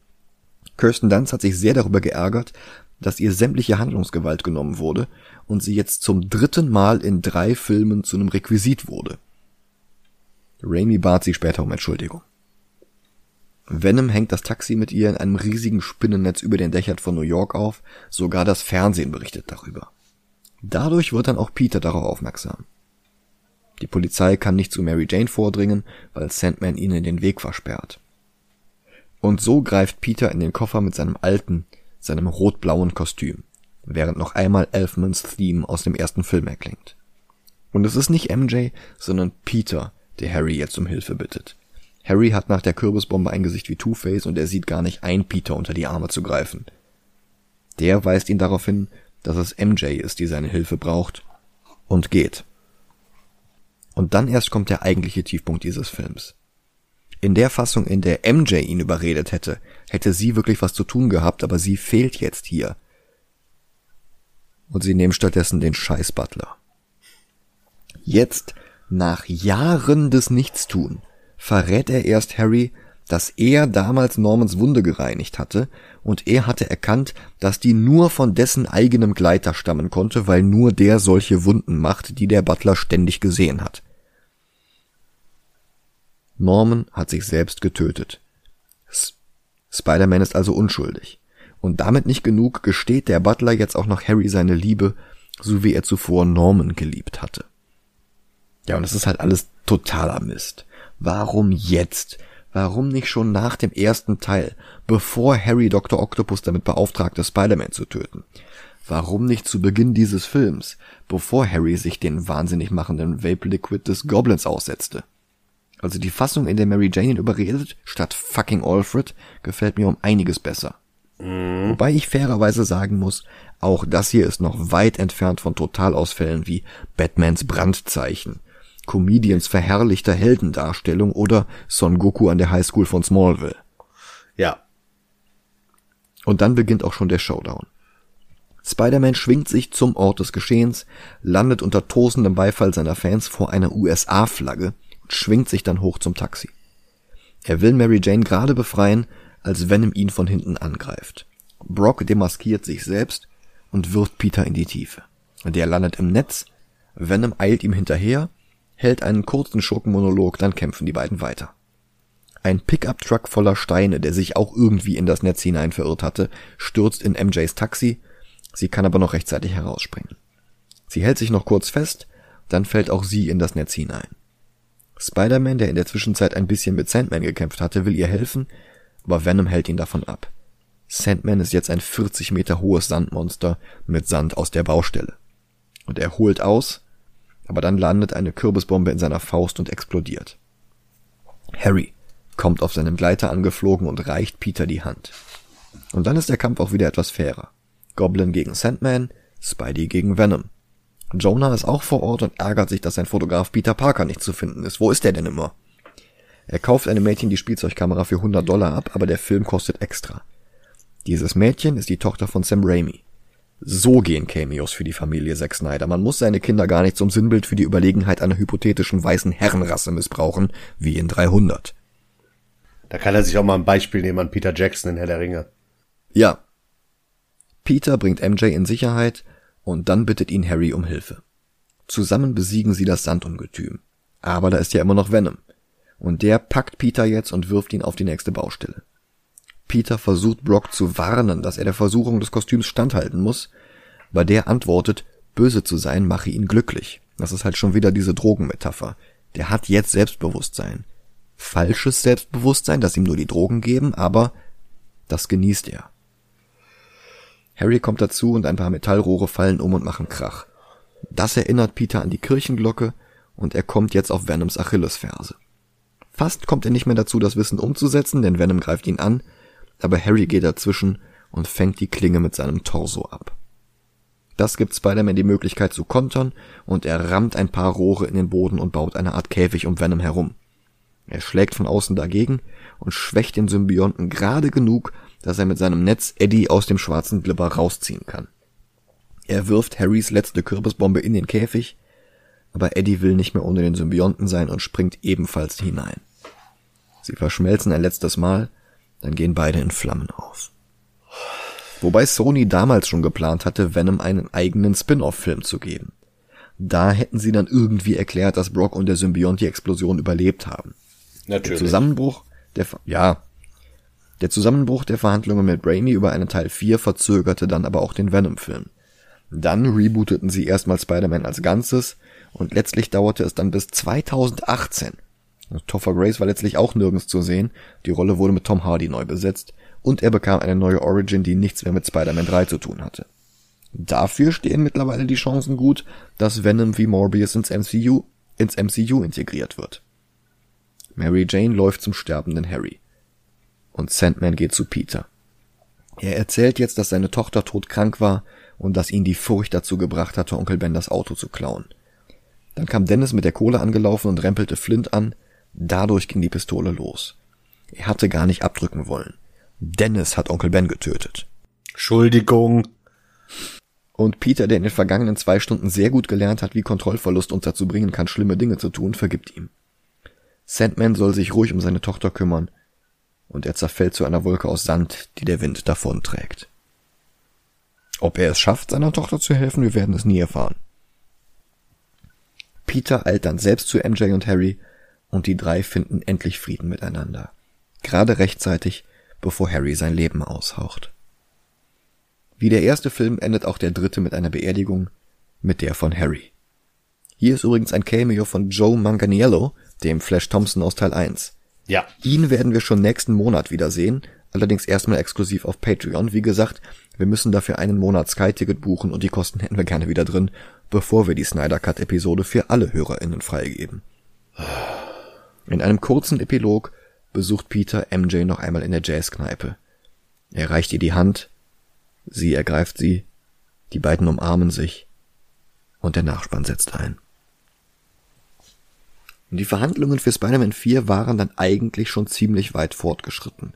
Kirsten Dunst hat sich sehr darüber geärgert, dass ihr sämtliche Handlungsgewalt genommen wurde und sie jetzt zum dritten Mal in drei Filmen zu einem Requisit wurde. Raimi bat sie später um Entschuldigung. Venom hängt das Taxi mit ihr in einem riesigen Spinnennetz über den Dächern von New York auf, sogar das Fernsehen berichtet darüber. Dadurch wird dann auch Peter darauf aufmerksam. Die Polizei kann nicht zu Mary Jane vordringen, weil Sandman ihnen den Weg versperrt. Und so greift Peter in den Koffer mit seinem alten, seinem rot-blauen Kostüm, während noch einmal Elfmans Theme aus dem ersten Film erklingt. Und es ist nicht MJ, sondern Peter, der Harry jetzt um Hilfe bittet. Harry hat nach der Kürbisbombe ein Gesicht wie Two-Face und er sieht gar nicht ein, Peter unter die Arme zu greifen. Der weist ihn darauf hin, dass es MJ ist, die seine Hilfe braucht, und geht. Und dann erst kommt der eigentliche Tiefpunkt dieses Films. In der Fassung, in der MJ ihn überredet hätte, hätte sie wirklich was zu tun gehabt, aber sie fehlt jetzt hier. Und sie nehmen stattdessen den Scheiß Butler. Jetzt, nach Jahren des Nichtstun, verrät er erst Harry, dass er damals Normans Wunde gereinigt hatte, und er hatte erkannt, dass die nur von dessen eigenem Gleiter stammen konnte, weil nur der solche Wunden macht, die der Butler ständig gesehen hat. Norman hat sich selbst getötet. Spider-Man ist also unschuldig. Und damit nicht genug gesteht der Butler jetzt auch noch Harry seine Liebe, so wie er zuvor Norman geliebt hatte. Ja, und es ist halt alles totaler Mist. Warum jetzt? Warum nicht schon nach dem ersten Teil, bevor Harry Dr. Octopus damit beauftragte, Spider-Man zu töten? Warum nicht zu Beginn dieses Films, bevor Harry sich den wahnsinnig machenden Vape Liquid des Goblins aussetzte? Also die Fassung, in der Mary Jane ihn überredet, statt fucking Alfred, gefällt mir um einiges besser. Mhm. Wobei ich fairerweise sagen muss, auch das hier ist noch weit entfernt von Totalausfällen wie Batmans Brandzeichen, Comedians verherrlichter Heldendarstellung oder Son Goku an der Highschool von Smallville. Ja. Und dann beginnt auch schon der Showdown. Spider-Man schwingt sich zum Ort des Geschehens, landet unter tosendem Beifall seiner Fans vor einer USA-Flagge schwingt sich dann hoch zum Taxi. Er will Mary Jane gerade befreien, als Venom ihn von hinten angreift. Brock demaskiert sich selbst und wirft Peter in die Tiefe. Der landet im Netz, Venom eilt ihm hinterher, hält einen kurzen Schurkenmonolog, dann kämpfen die beiden weiter. Ein Pickup-Truck voller Steine, der sich auch irgendwie in das Netz hinein verirrt hatte, stürzt in MJs Taxi, sie kann aber noch rechtzeitig herausspringen. Sie hält sich noch kurz fest, dann fällt auch sie in das Netz hinein. Spider-Man, der in der Zwischenzeit ein bisschen mit Sandman gekämpft hatte, will ihr helfen, aber Venom hält ihn davon ab. Sandman ist jetzt ein 40 Meter hohes Sandmonster mit Sand aus der Baustelle. Und er holt aus, aber dann landet eine Kürbisbombe in seiner Faust und explodiert. Harry kommt auf seinem Gleiter angeflogen und reicht Peter die Hand. Und dann ist der Kampf auch wieder etwas fairer. Goblin gegen Sandman, Spidey gegen Venom. Jonah ist auch vor Ort und ärgert sich, dass sein Fotograf Peter Parker nicht zu finden ist. Wo ist der denn immer? Er kauft einem Mädchen die Spielzeugkamera für 100 Dollar ab, aber der Film kostet extra. Dieses Mädchen ist die Tochter von Sam Raimi. So gehen Cameos für die Familie Zack Snyder. Man muss seine Kinder gar nicht zum Sinnbild für die Überlegenheit einer hypothetischen weißen Herrenrasse missbrauchen, wie in 300. Da kann er sich auch mal ein Beispiel nehmen an Peter Jackson in Herr der Ringe. Ja. Peter bringt MJ in Sicherheit und dann bittet ihn Harry um Hilfe. Zusammen besiegen sie das Sandungetüm. Aber da ist ja immer noch Venom. Und der packt Peter jetzt und wirft ihn auf die nächste Baustelle. Peter versucht Brock zu warnen, dass er der Versuchung des Kostüms standhalten muss, aber der antwortet, böse zu sein mache ihn glücklich. Das ist halt schon wieder diese Drogenmetapher. Der hat jetzt Selbstbewusstsein. Falsches Selbstbewusstsein, das ihm nur die Drogen geben, aber das genießt er. Harry kommt dazu und ein paar Metallrohre fallen um und machen Krach. Das erinnert Peter an die Kirchenglocke und er kommt jetzt auf Venoms Achillesferse. Fast kommt er nicht mehr dazu, das Wissen umzusetzen, denn Venom greift ihn an, aber Harry geht dazwischen und fängt die Klinge mit seinem Torso ab. Das gibt Spider-Man die Möglichkeit zu kontern und er rammt ein paar Rohre in den Boden und baut eine Art Käfig um Venom herum. Er schlägt von außen dagegen und schwächt den Symbionten gerade genug, dass er mit seinem Netz Eddie aus dem schwarzen Glibber rausziehen kann. Er wirft Harrys letzte Kürbisbombe in den Käfig, aber Eddie will nicht mehr ohne den Symbionten sein und springt ebenfalls hinein. Sie verschmelzen ein letztes Mal, dann gehen beide in Flammen auf. Wobei Sony damals schon geplant hatte, Venom einen eigenen Spin-off-Film zu geben. Da hätten sie dann irgendwie erklärt, dass Brock und der Symbiont die Explosion überlebt haben. Natürlich. Der Zusammenbruch der, ja, der Zusammenbruch der Verhandlungen mit Raimi über einen Teil 4 verzögerte dann aber auch den Venom-Film. Dann rebooteten sie erstmal Spider-Man als Ganzes und letztlich dauerte es dann bis 2018. Topher Grace war letztlich auch nirgends zu sehen, die Rolle wurde mit Tom Hardy neu besetzt und er bekam eine neue Origin, die nichts mehr mit Spider-Man 3 zu tun hatte. Dafür stehen mittlerweile die Chancen gut, dass Venom wie Morbius ins MCU, ins MCU integriert wird. Mary Jane läuft zum sterbenden Harry. Und Sandman geht zu Peter. Er erzählt jetzt, dass seine Tochter todkrank war und dass ihn die Furcht dazu gebracht hatte, Onkel Ben das Auto zu klauen. Dann kam Dennis mit der Kohle angelaufen und rempelte Flint an. Dadurch ging die Pistole los. Er hatte gar nicht abdrücken wollen. Dennis hat Onkel Ben getötet. Entschuldigung. Und Peter, der in den vergangenen zwei Stunden sehr gut gelernt hat, wie Kontrollverlust uns dazu bringen kann, schlimme Dinge zu tun, vergibt ihm. Sandman soll sich ruhig um seine Tochter kümmern, und er zerfällt zu einer Wolke aus Sand, die der Wind davonträgt. Ob er es schafft, seiner Tochter zu helfen, wir werden es nie erfahren. Peter eilt dann selbst zu MJ und Harry, und die drei finden endlich Frieden miteinander. Gerade rechtzeitig, bevor Harry sein Leben aushaucht. Wie der erste Film endet auch der dritte mit einer Beerdigung, mit der von Harry. Hier ist übrigens ein Cameo von Joe Manganiello, dem Flash Thompson aus Teil 1. Ja. Ihn werden wir schon nächsten Monat wiedersehen, allerdings erstmal exklusiv auf Patreon. Wie gesagt, wir müssen dafür einen Monat Sky-Ticket buchen und die Kosten hätten wir gerne wieder drin, bevor wir die Snyder Cut Episode für alle HörerInnen freigeben. In einem kurzen Epilog besucht Peter MJ noch einmal in der Jazzkneipe. Er reicht ihr die Hand, sie ergreift sie, die beiden umarmen sich und der Nachspann setzt ein. Die Verhandlungen für Spider-Man 4 waren dann eigentlich schon ziemlich weit fortgeschritten.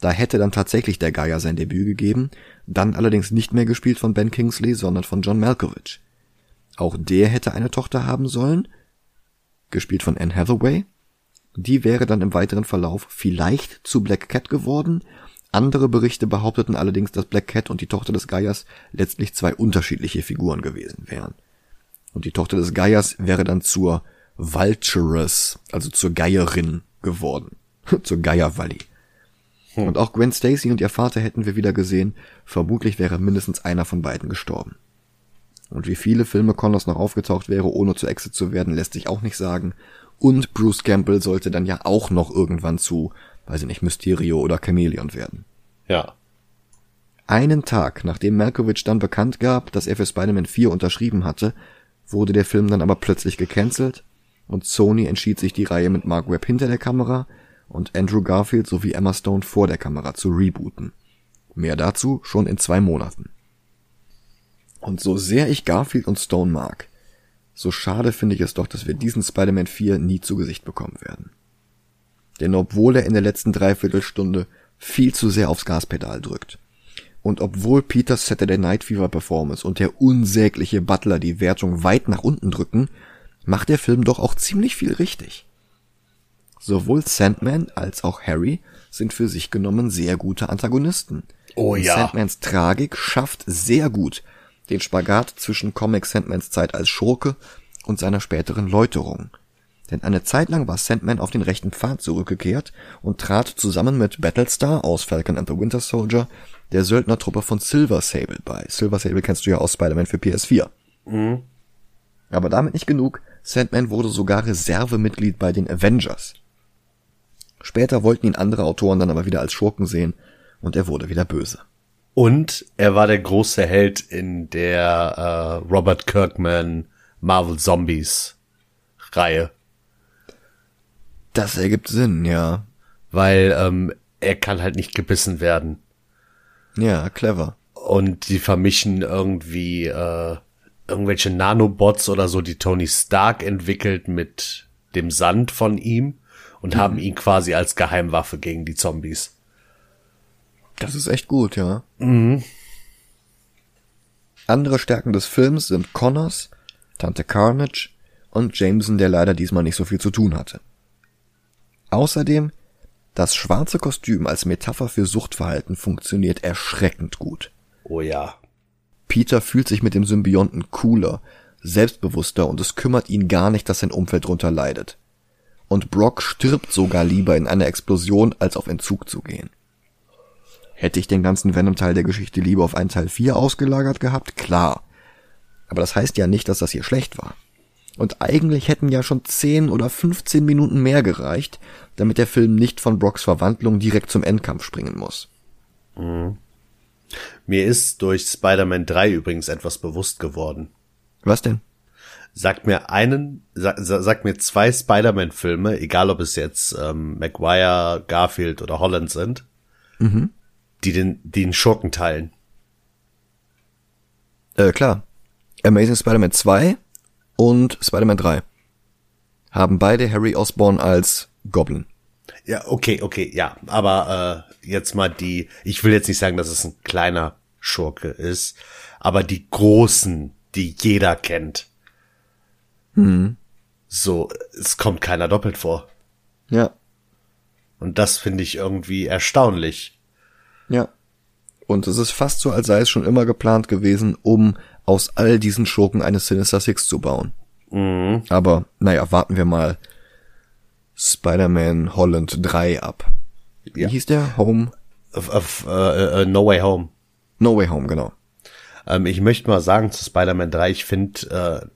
Da hätte dann tatsächlich der Geier sein Debüt gegeben, dann allerdings nicht mehr gespielt von Ben Kingsley, sondern von John Malkovich. Auch der hätte eine Tochter haben sollen, gespielt von Anne Hathaway, die wäre dann im weiteren Verlauf vielleicht zu Black Cat geworden. Andere Berichte behaupteten allerdings, dass Black Cat und die Tochter des Geiers letztlich zwei unterschiedliche Figuren gewesen wären. Und die Tochter des Geiers wäre dann zur Vulturous, also zur Geierin geworden. zur Geierwalli. Hm. Und auch Gwen Stacy und ihr Vater hätten wir wieder gesehen. Vermutlich wäre mindestens einer von beiden gestorben. Und wie viele Filme Connors noch aufgetaucht wäre, ohne zu Exit zu werden, lässt sich auch nicht sagen. Und Bruce Campbell sollte dann ja auch noch irgendwann zu, weiß ich nicht, Mysterio oder Chameleon werden. Ja. Einen Tag, nachdem Malkovich dann bekannt gab, dass er für Spider-Man 4 unterschrieben hatte, wurde der Film dann aber plötzlich gecancelt und Sony entschied sich, die Reihe mit Mark Webb hinter der Kamera und Andrew Garfield sowie Emma Stone vor der Kamera zu rebooten. Mehr dazu schon in zwei Monaten. Und so sehr ich Garfield und Stone mag, so schade finde ich es doch, dass wir diesen Spider-Man 4 nie zu Gesicht bekommen werden. Denn obwohl er in der letzten Dreiviertelstunde viel zu sehr aufs Gaspedal drückt, und obwohl Peters Saturday Night Fever Performance und der unsägliche Butler die Wertung weit nach unten drücken, macht der Film doch auch ziemlich viel richtig. Sowohl Sandman als auch Harry sind für sich genommen sehr gute Antagonisten. Oh ja. Sandmans Tragik schafft sehr gut den Spagat zwischen Comic Sandmans Zeit als Schurke und seiner späteren Läuterung. Denn eine Zeit lang war Sandman auf den rechten Pfad zurückgekehrt und trat zusammen mit Battlestar aus Falcon and the Winter Soldier der Söldnertruppe von Silver Sable bei. Silver Sable kennst du ja aus Spider-Man für PS4. Mhm. Aber damit nicht genug. Sandman wurde sogar Reservemitglied bei den Avengers. Später wollten ihn andere Autoren dann aber wieder als Schurken sehen und er wurde wieder böse. Und er war der große Held in der äh, Robert Kirkman Marvel Zombies Reihe. Das ergibt Sinn, ja. Weil ähm, er kann halt nicht gebissen werden. Ja, clever. Und die vermischen irgendwie äh, irgendwelche Nanobots oder so, die Tony Stark entwickelt mit dem Sand von ihm und mhm. haben ihn quasi als Geheimwaffe gegen die Zombies. Das ist echt gut, ja. Mhm. Andere Stärken des Films sind Connors, Tante Carnage und Jameson, der leider diesmal nicht so viel zu tun hatte. Außerdem, das schwarze Kostüm als Metapher für Suchtverhalten funktioniert erschreckend gut. Oh ja. Peter fühlt sich mit dem Symbionten cooler, selbstbewusster und es kümmert ihn gar nicht, dass sein Umfeld drunter leidet. Und Brock stirbt sogar lieber in einer Explosion, als auf Entzug zu gehen. Hätte ich den ganzen Venom-Teil der Geschichte lieber auf einen Teil 4 ausgelagert gehabt? Klar. Aber das heißt ja nicht, dass das hier schlecht war. Und eigentlich hätten ja schon 10 oder 15 Minuten mehr gereicht, damit der Film nicht von Brocks Verwandlung direkt zum Endkampf springen muss. Mhm. Mir ist durch Spider-Man 3 übrigens etwas bewusst geworden. Was denn? Sagt mir einen, sag, sag mir zwei Spider-Man-Filme, egal ob es jetzt ähm, Maguire, Garfield oder Holland sind, mhm. Die den, die den Schurken teilen. Äh, klar. Amazing Spider-Man 2 und Spider-Man 3 haben beide Harry Osborn als Goblin. Ja, okay, okay, ja. Aber äh, jetzt mal die, ich will jetzt nicht sagen, dass es ein kleiner Schurke ist, aber die großen, die jeder kennt. Mhm. So, es kommt keiner doppelt vor. Ja. Und das finde ich irgendwie erstaunlich. Ja. Und es ist fast so, als sei es schon immer geplant gewesen, um aus all diesen Schurken eine Sinister Six zu bauen. Mhm. Aber, naja, warten wir mal Spider-Man Holland 3 ab. Wie ja. hieß der? Home? Of, of, uh, uh, no Way Home. No Way Home, genau. Ähm, ich möchte mal sagen zu Spider-Man 3, ich finde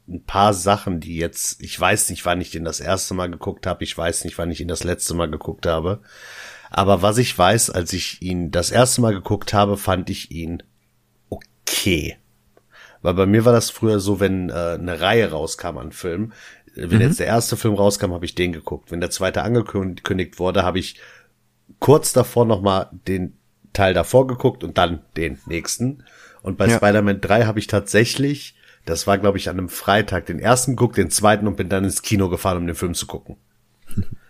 äh, ein paar Sachen, die jetzt, ich weiß nicht, wann ich den das erste Mal geguckt habe, ich weiß nicht, wann ich ihn das letzte Mal geguckt habe. Aber was ich weiß, als ich ihn das erste Mal geguckt habe, fand ich ihn okay. Weil bei mir war das früher so, wenn äh, eine Reihe rauskam an Filmen, wenn mhm. jetzt der erste Film rauskam, habe ich den geguckt. Wenn der zweite angekündigt wurde, habe ich kurz davor nochmal den Teil davor geguckt und dann den nächsten. Und bei ja. Spider-Man 3 habe ich tatsächlich, das war glaube ich an einem Freitag, den ersten geguckt, den zweiten und bin dann ins Kino gefahren, um den Film zu gucken.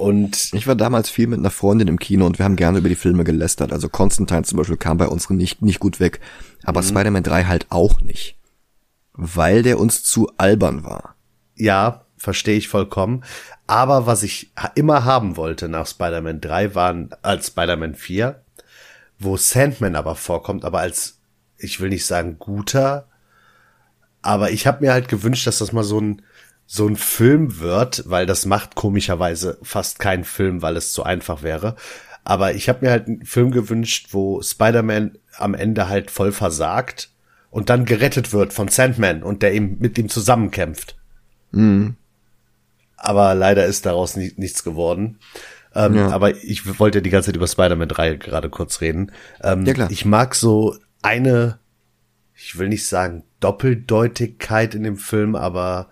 Und ich war damals viel mit einer Freundin im Kino und wir haben gerne über die Filme gelästert. Also Constantine zum Beispiel kam bei uns nicht, nicht gut weg, aber mhm. Spider-Man 3 halt auch nicht. Weil der uns zu albern war. Ja, verstehe ich vollkommen. Aber was ich immer haben wollte nach Spider-Man 3 waren als Spider-Man 4, wo Sandman aber vorkommt, aber als, ich will nicht sagen guter, aber ich habe mir halt gewünscht, dass das mal so ein so ein Film wird, weil das macht komischerweise fast keinen Film, weil es zu einfach wäre. Aber ich habe mir halt einen Film gewünscht, wo Spider-Man am Ende halt voll versagt und dann gerettet wird von Sandman und der ihm mit ihm zusammenkämpft. Mhm. Aber leider ist daraus nie, nichts geworden. Ähm, ja. Aber ich wollte die ganze Zeit über Spider-Man 3 gerade kurz reden. Ähm, ja, klar. Ich mag so eine, ich will nicht sagen Doppeldeutigkeit in dem Film, aber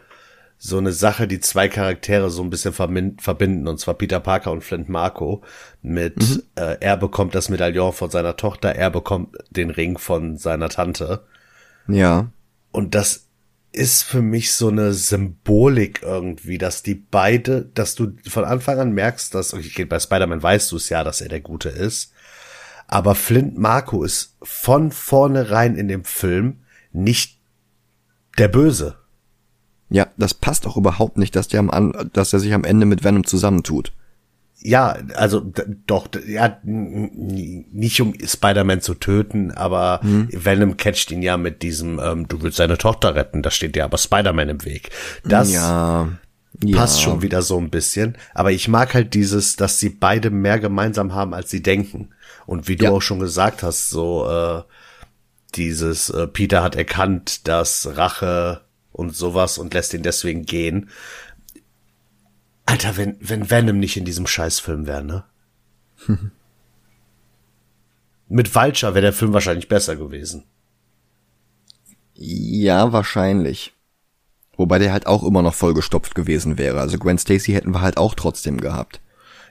so eine Sache, die zwei Charaktere so ein bisschen verbinden, und zwar Peter Parker und Flint Marco. Mit mhm. äh, er bekommt das Medaillon von seiner Tochter, er bekommt den Ring von seiner Tante. Ja. Und das ist für mich so eine Symbolik irgendwie, dass die beide, dass du von Anfang an merkst, dass, okay, bei Spider-Man weißt du es ja, dass er der Gute ist, aber Flint Marco ist von vornherein in dem Film nicht der Böse. Ja, das passt auch überhaupt nicht, dass der am, dass er sich am Ende mit Venom zusammentut. Ja, also doch, ja, nicht um Spider-Man zu töten, aber hm. Venom catcht ihn ja mit diesem, ähm, du willst seine Tochter retten, da steht ja aber Spider-Man im Weg. Das, ja, Ja. passt schon wieder so ein bisschen. Aber ich mag halt dieses, dass sie beide mehr gemeinsam haben, als sie denken. Und wie du Ja. auch schon gesagt hast, so äh, dieses äh, Peter hat erkannt, dass Rache und sowas und lässt ihn deswegen gehen. Alter, wenn, wenn Venom nicht in diesem Scheißfilm wäre, ne? Mit Vulture wäre der Film wahrscheinlich besser gewesen. Ja, wahrscheinlich. Wobei der halt auch immer noch vollgestopft gewesen wäre. Also Gwen Stacy hätten wir halt auch trotzdem gehabt.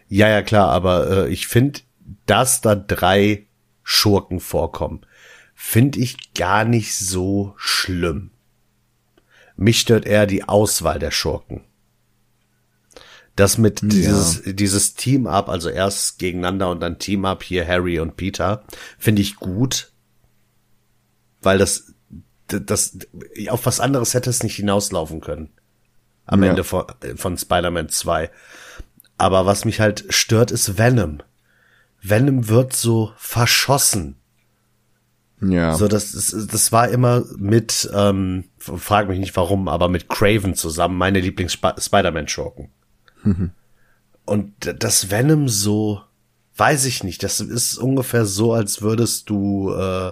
Ja, ja, klar, aber äh, ich finde, dass da drei Schurken vorkommen, finde ich gar nicht so schlimm. Mich stört eher die Auswahl der Schurken. Das mit dieses, dieses Team-Up, also erst gegeneinander und dann Team-Up, hier Harry und Peter, finde ich gut, weil das, das, auf was anderes hätte es nicht hinauslaufen können. Am Ja. Ende von, von Spider-Man 2. Aber was mich halt stört, ist Venom. Venom wird so verschossen. Ja. So, das, das, das war immer mit, ähm, frag mich nicht warum, aber mit Craven zusammen meine Lieblings-Spider-Man-Schurken. Und das Venom so, weiß ich nicht, das ist ungefähr so, als würdest du äh,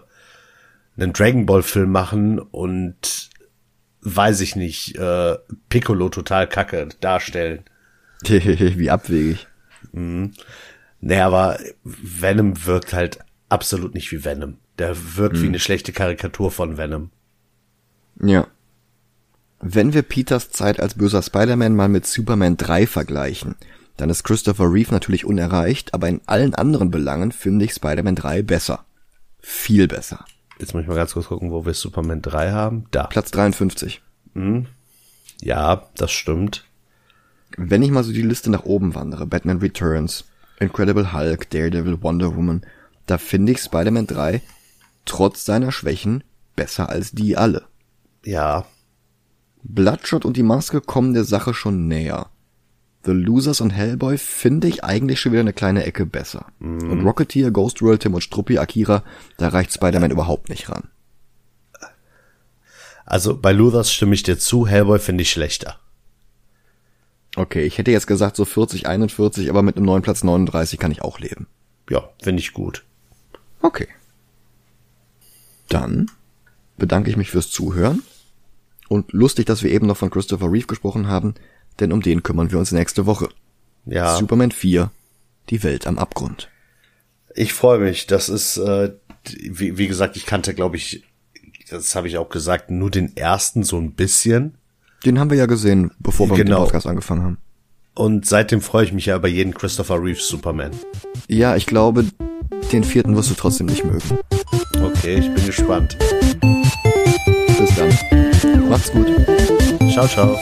einen Dragon Ball-Film machen und weiß ich nicht, äh, Piccolo total kacke darstellen. Wie abwegig. Nee, aber Venom wirkt halt absolut nicht wie Venom. Der wirkt wie eine schlechte Karikatur von Venom. Ja. Wenn wir Peters Zeit als böser Spider-Man mal mit Superman 3 vergleichen, dann ist Christopher Reeve natürlich unerreicht, aber in allen anderen Belangen finde ich Spider-Man 3 besser. Viel besser. Jetzt muss ich mal ganz kurz gucken, wo wir Superman 3 haben. Da. Platz 53. Ja, das stimmt. Wenn ich mal so die Liste nach oben wandere, Batman Returns, Incredible Hulk, Daredevil, Wonder Woman, da finde ich Spider-Man 3 trotz seiner Schwächen besser als die alle. Ja. Bloodshot und die Maske kommen der Sache schon näher. The Losers und Hellboy finde ich eigentlich schon wieder eine kleine Ecke besser. Und Rocketeer, Ghost World, Tim und Struppi, Akira, da reicht Spider-Man überhaupt nicht ran. Also bei Luthers stimme ich dir zu, Hellboy finde ich schlechter. Okay, ich hätte jetzt gesagt so 40, 41, aber mit einem neuen Platz 39 kann ich auch leben. Ja, finde ich gut. Okay. Dann bedanke ich mich fürs Zuhören. Und lustig, dass wir eben noch von Christopher Reeve gesprochen haben, denn um den kümmern wir uns nächste Woche. Ja. Superman 4, die Welt am Abgrund. Ich freue mich. Das ist, äh, wie, wie gesagt, ich kannte, glaube ich, das habe ich auch gesagt, nur den ersten so ein bisschen. Den haben wir ja gesehen, bevor wir mit Genau. dem Podcast angefangen haben. Und seitdem freue ich mich ja über jeden Christopher Reeves Superman. Ja, ich glaube, den vierten wirst du trotzdem nicht mögen. Okay, ich bin gespannt. Bis dann. Macht's gut. Ciao, ciao.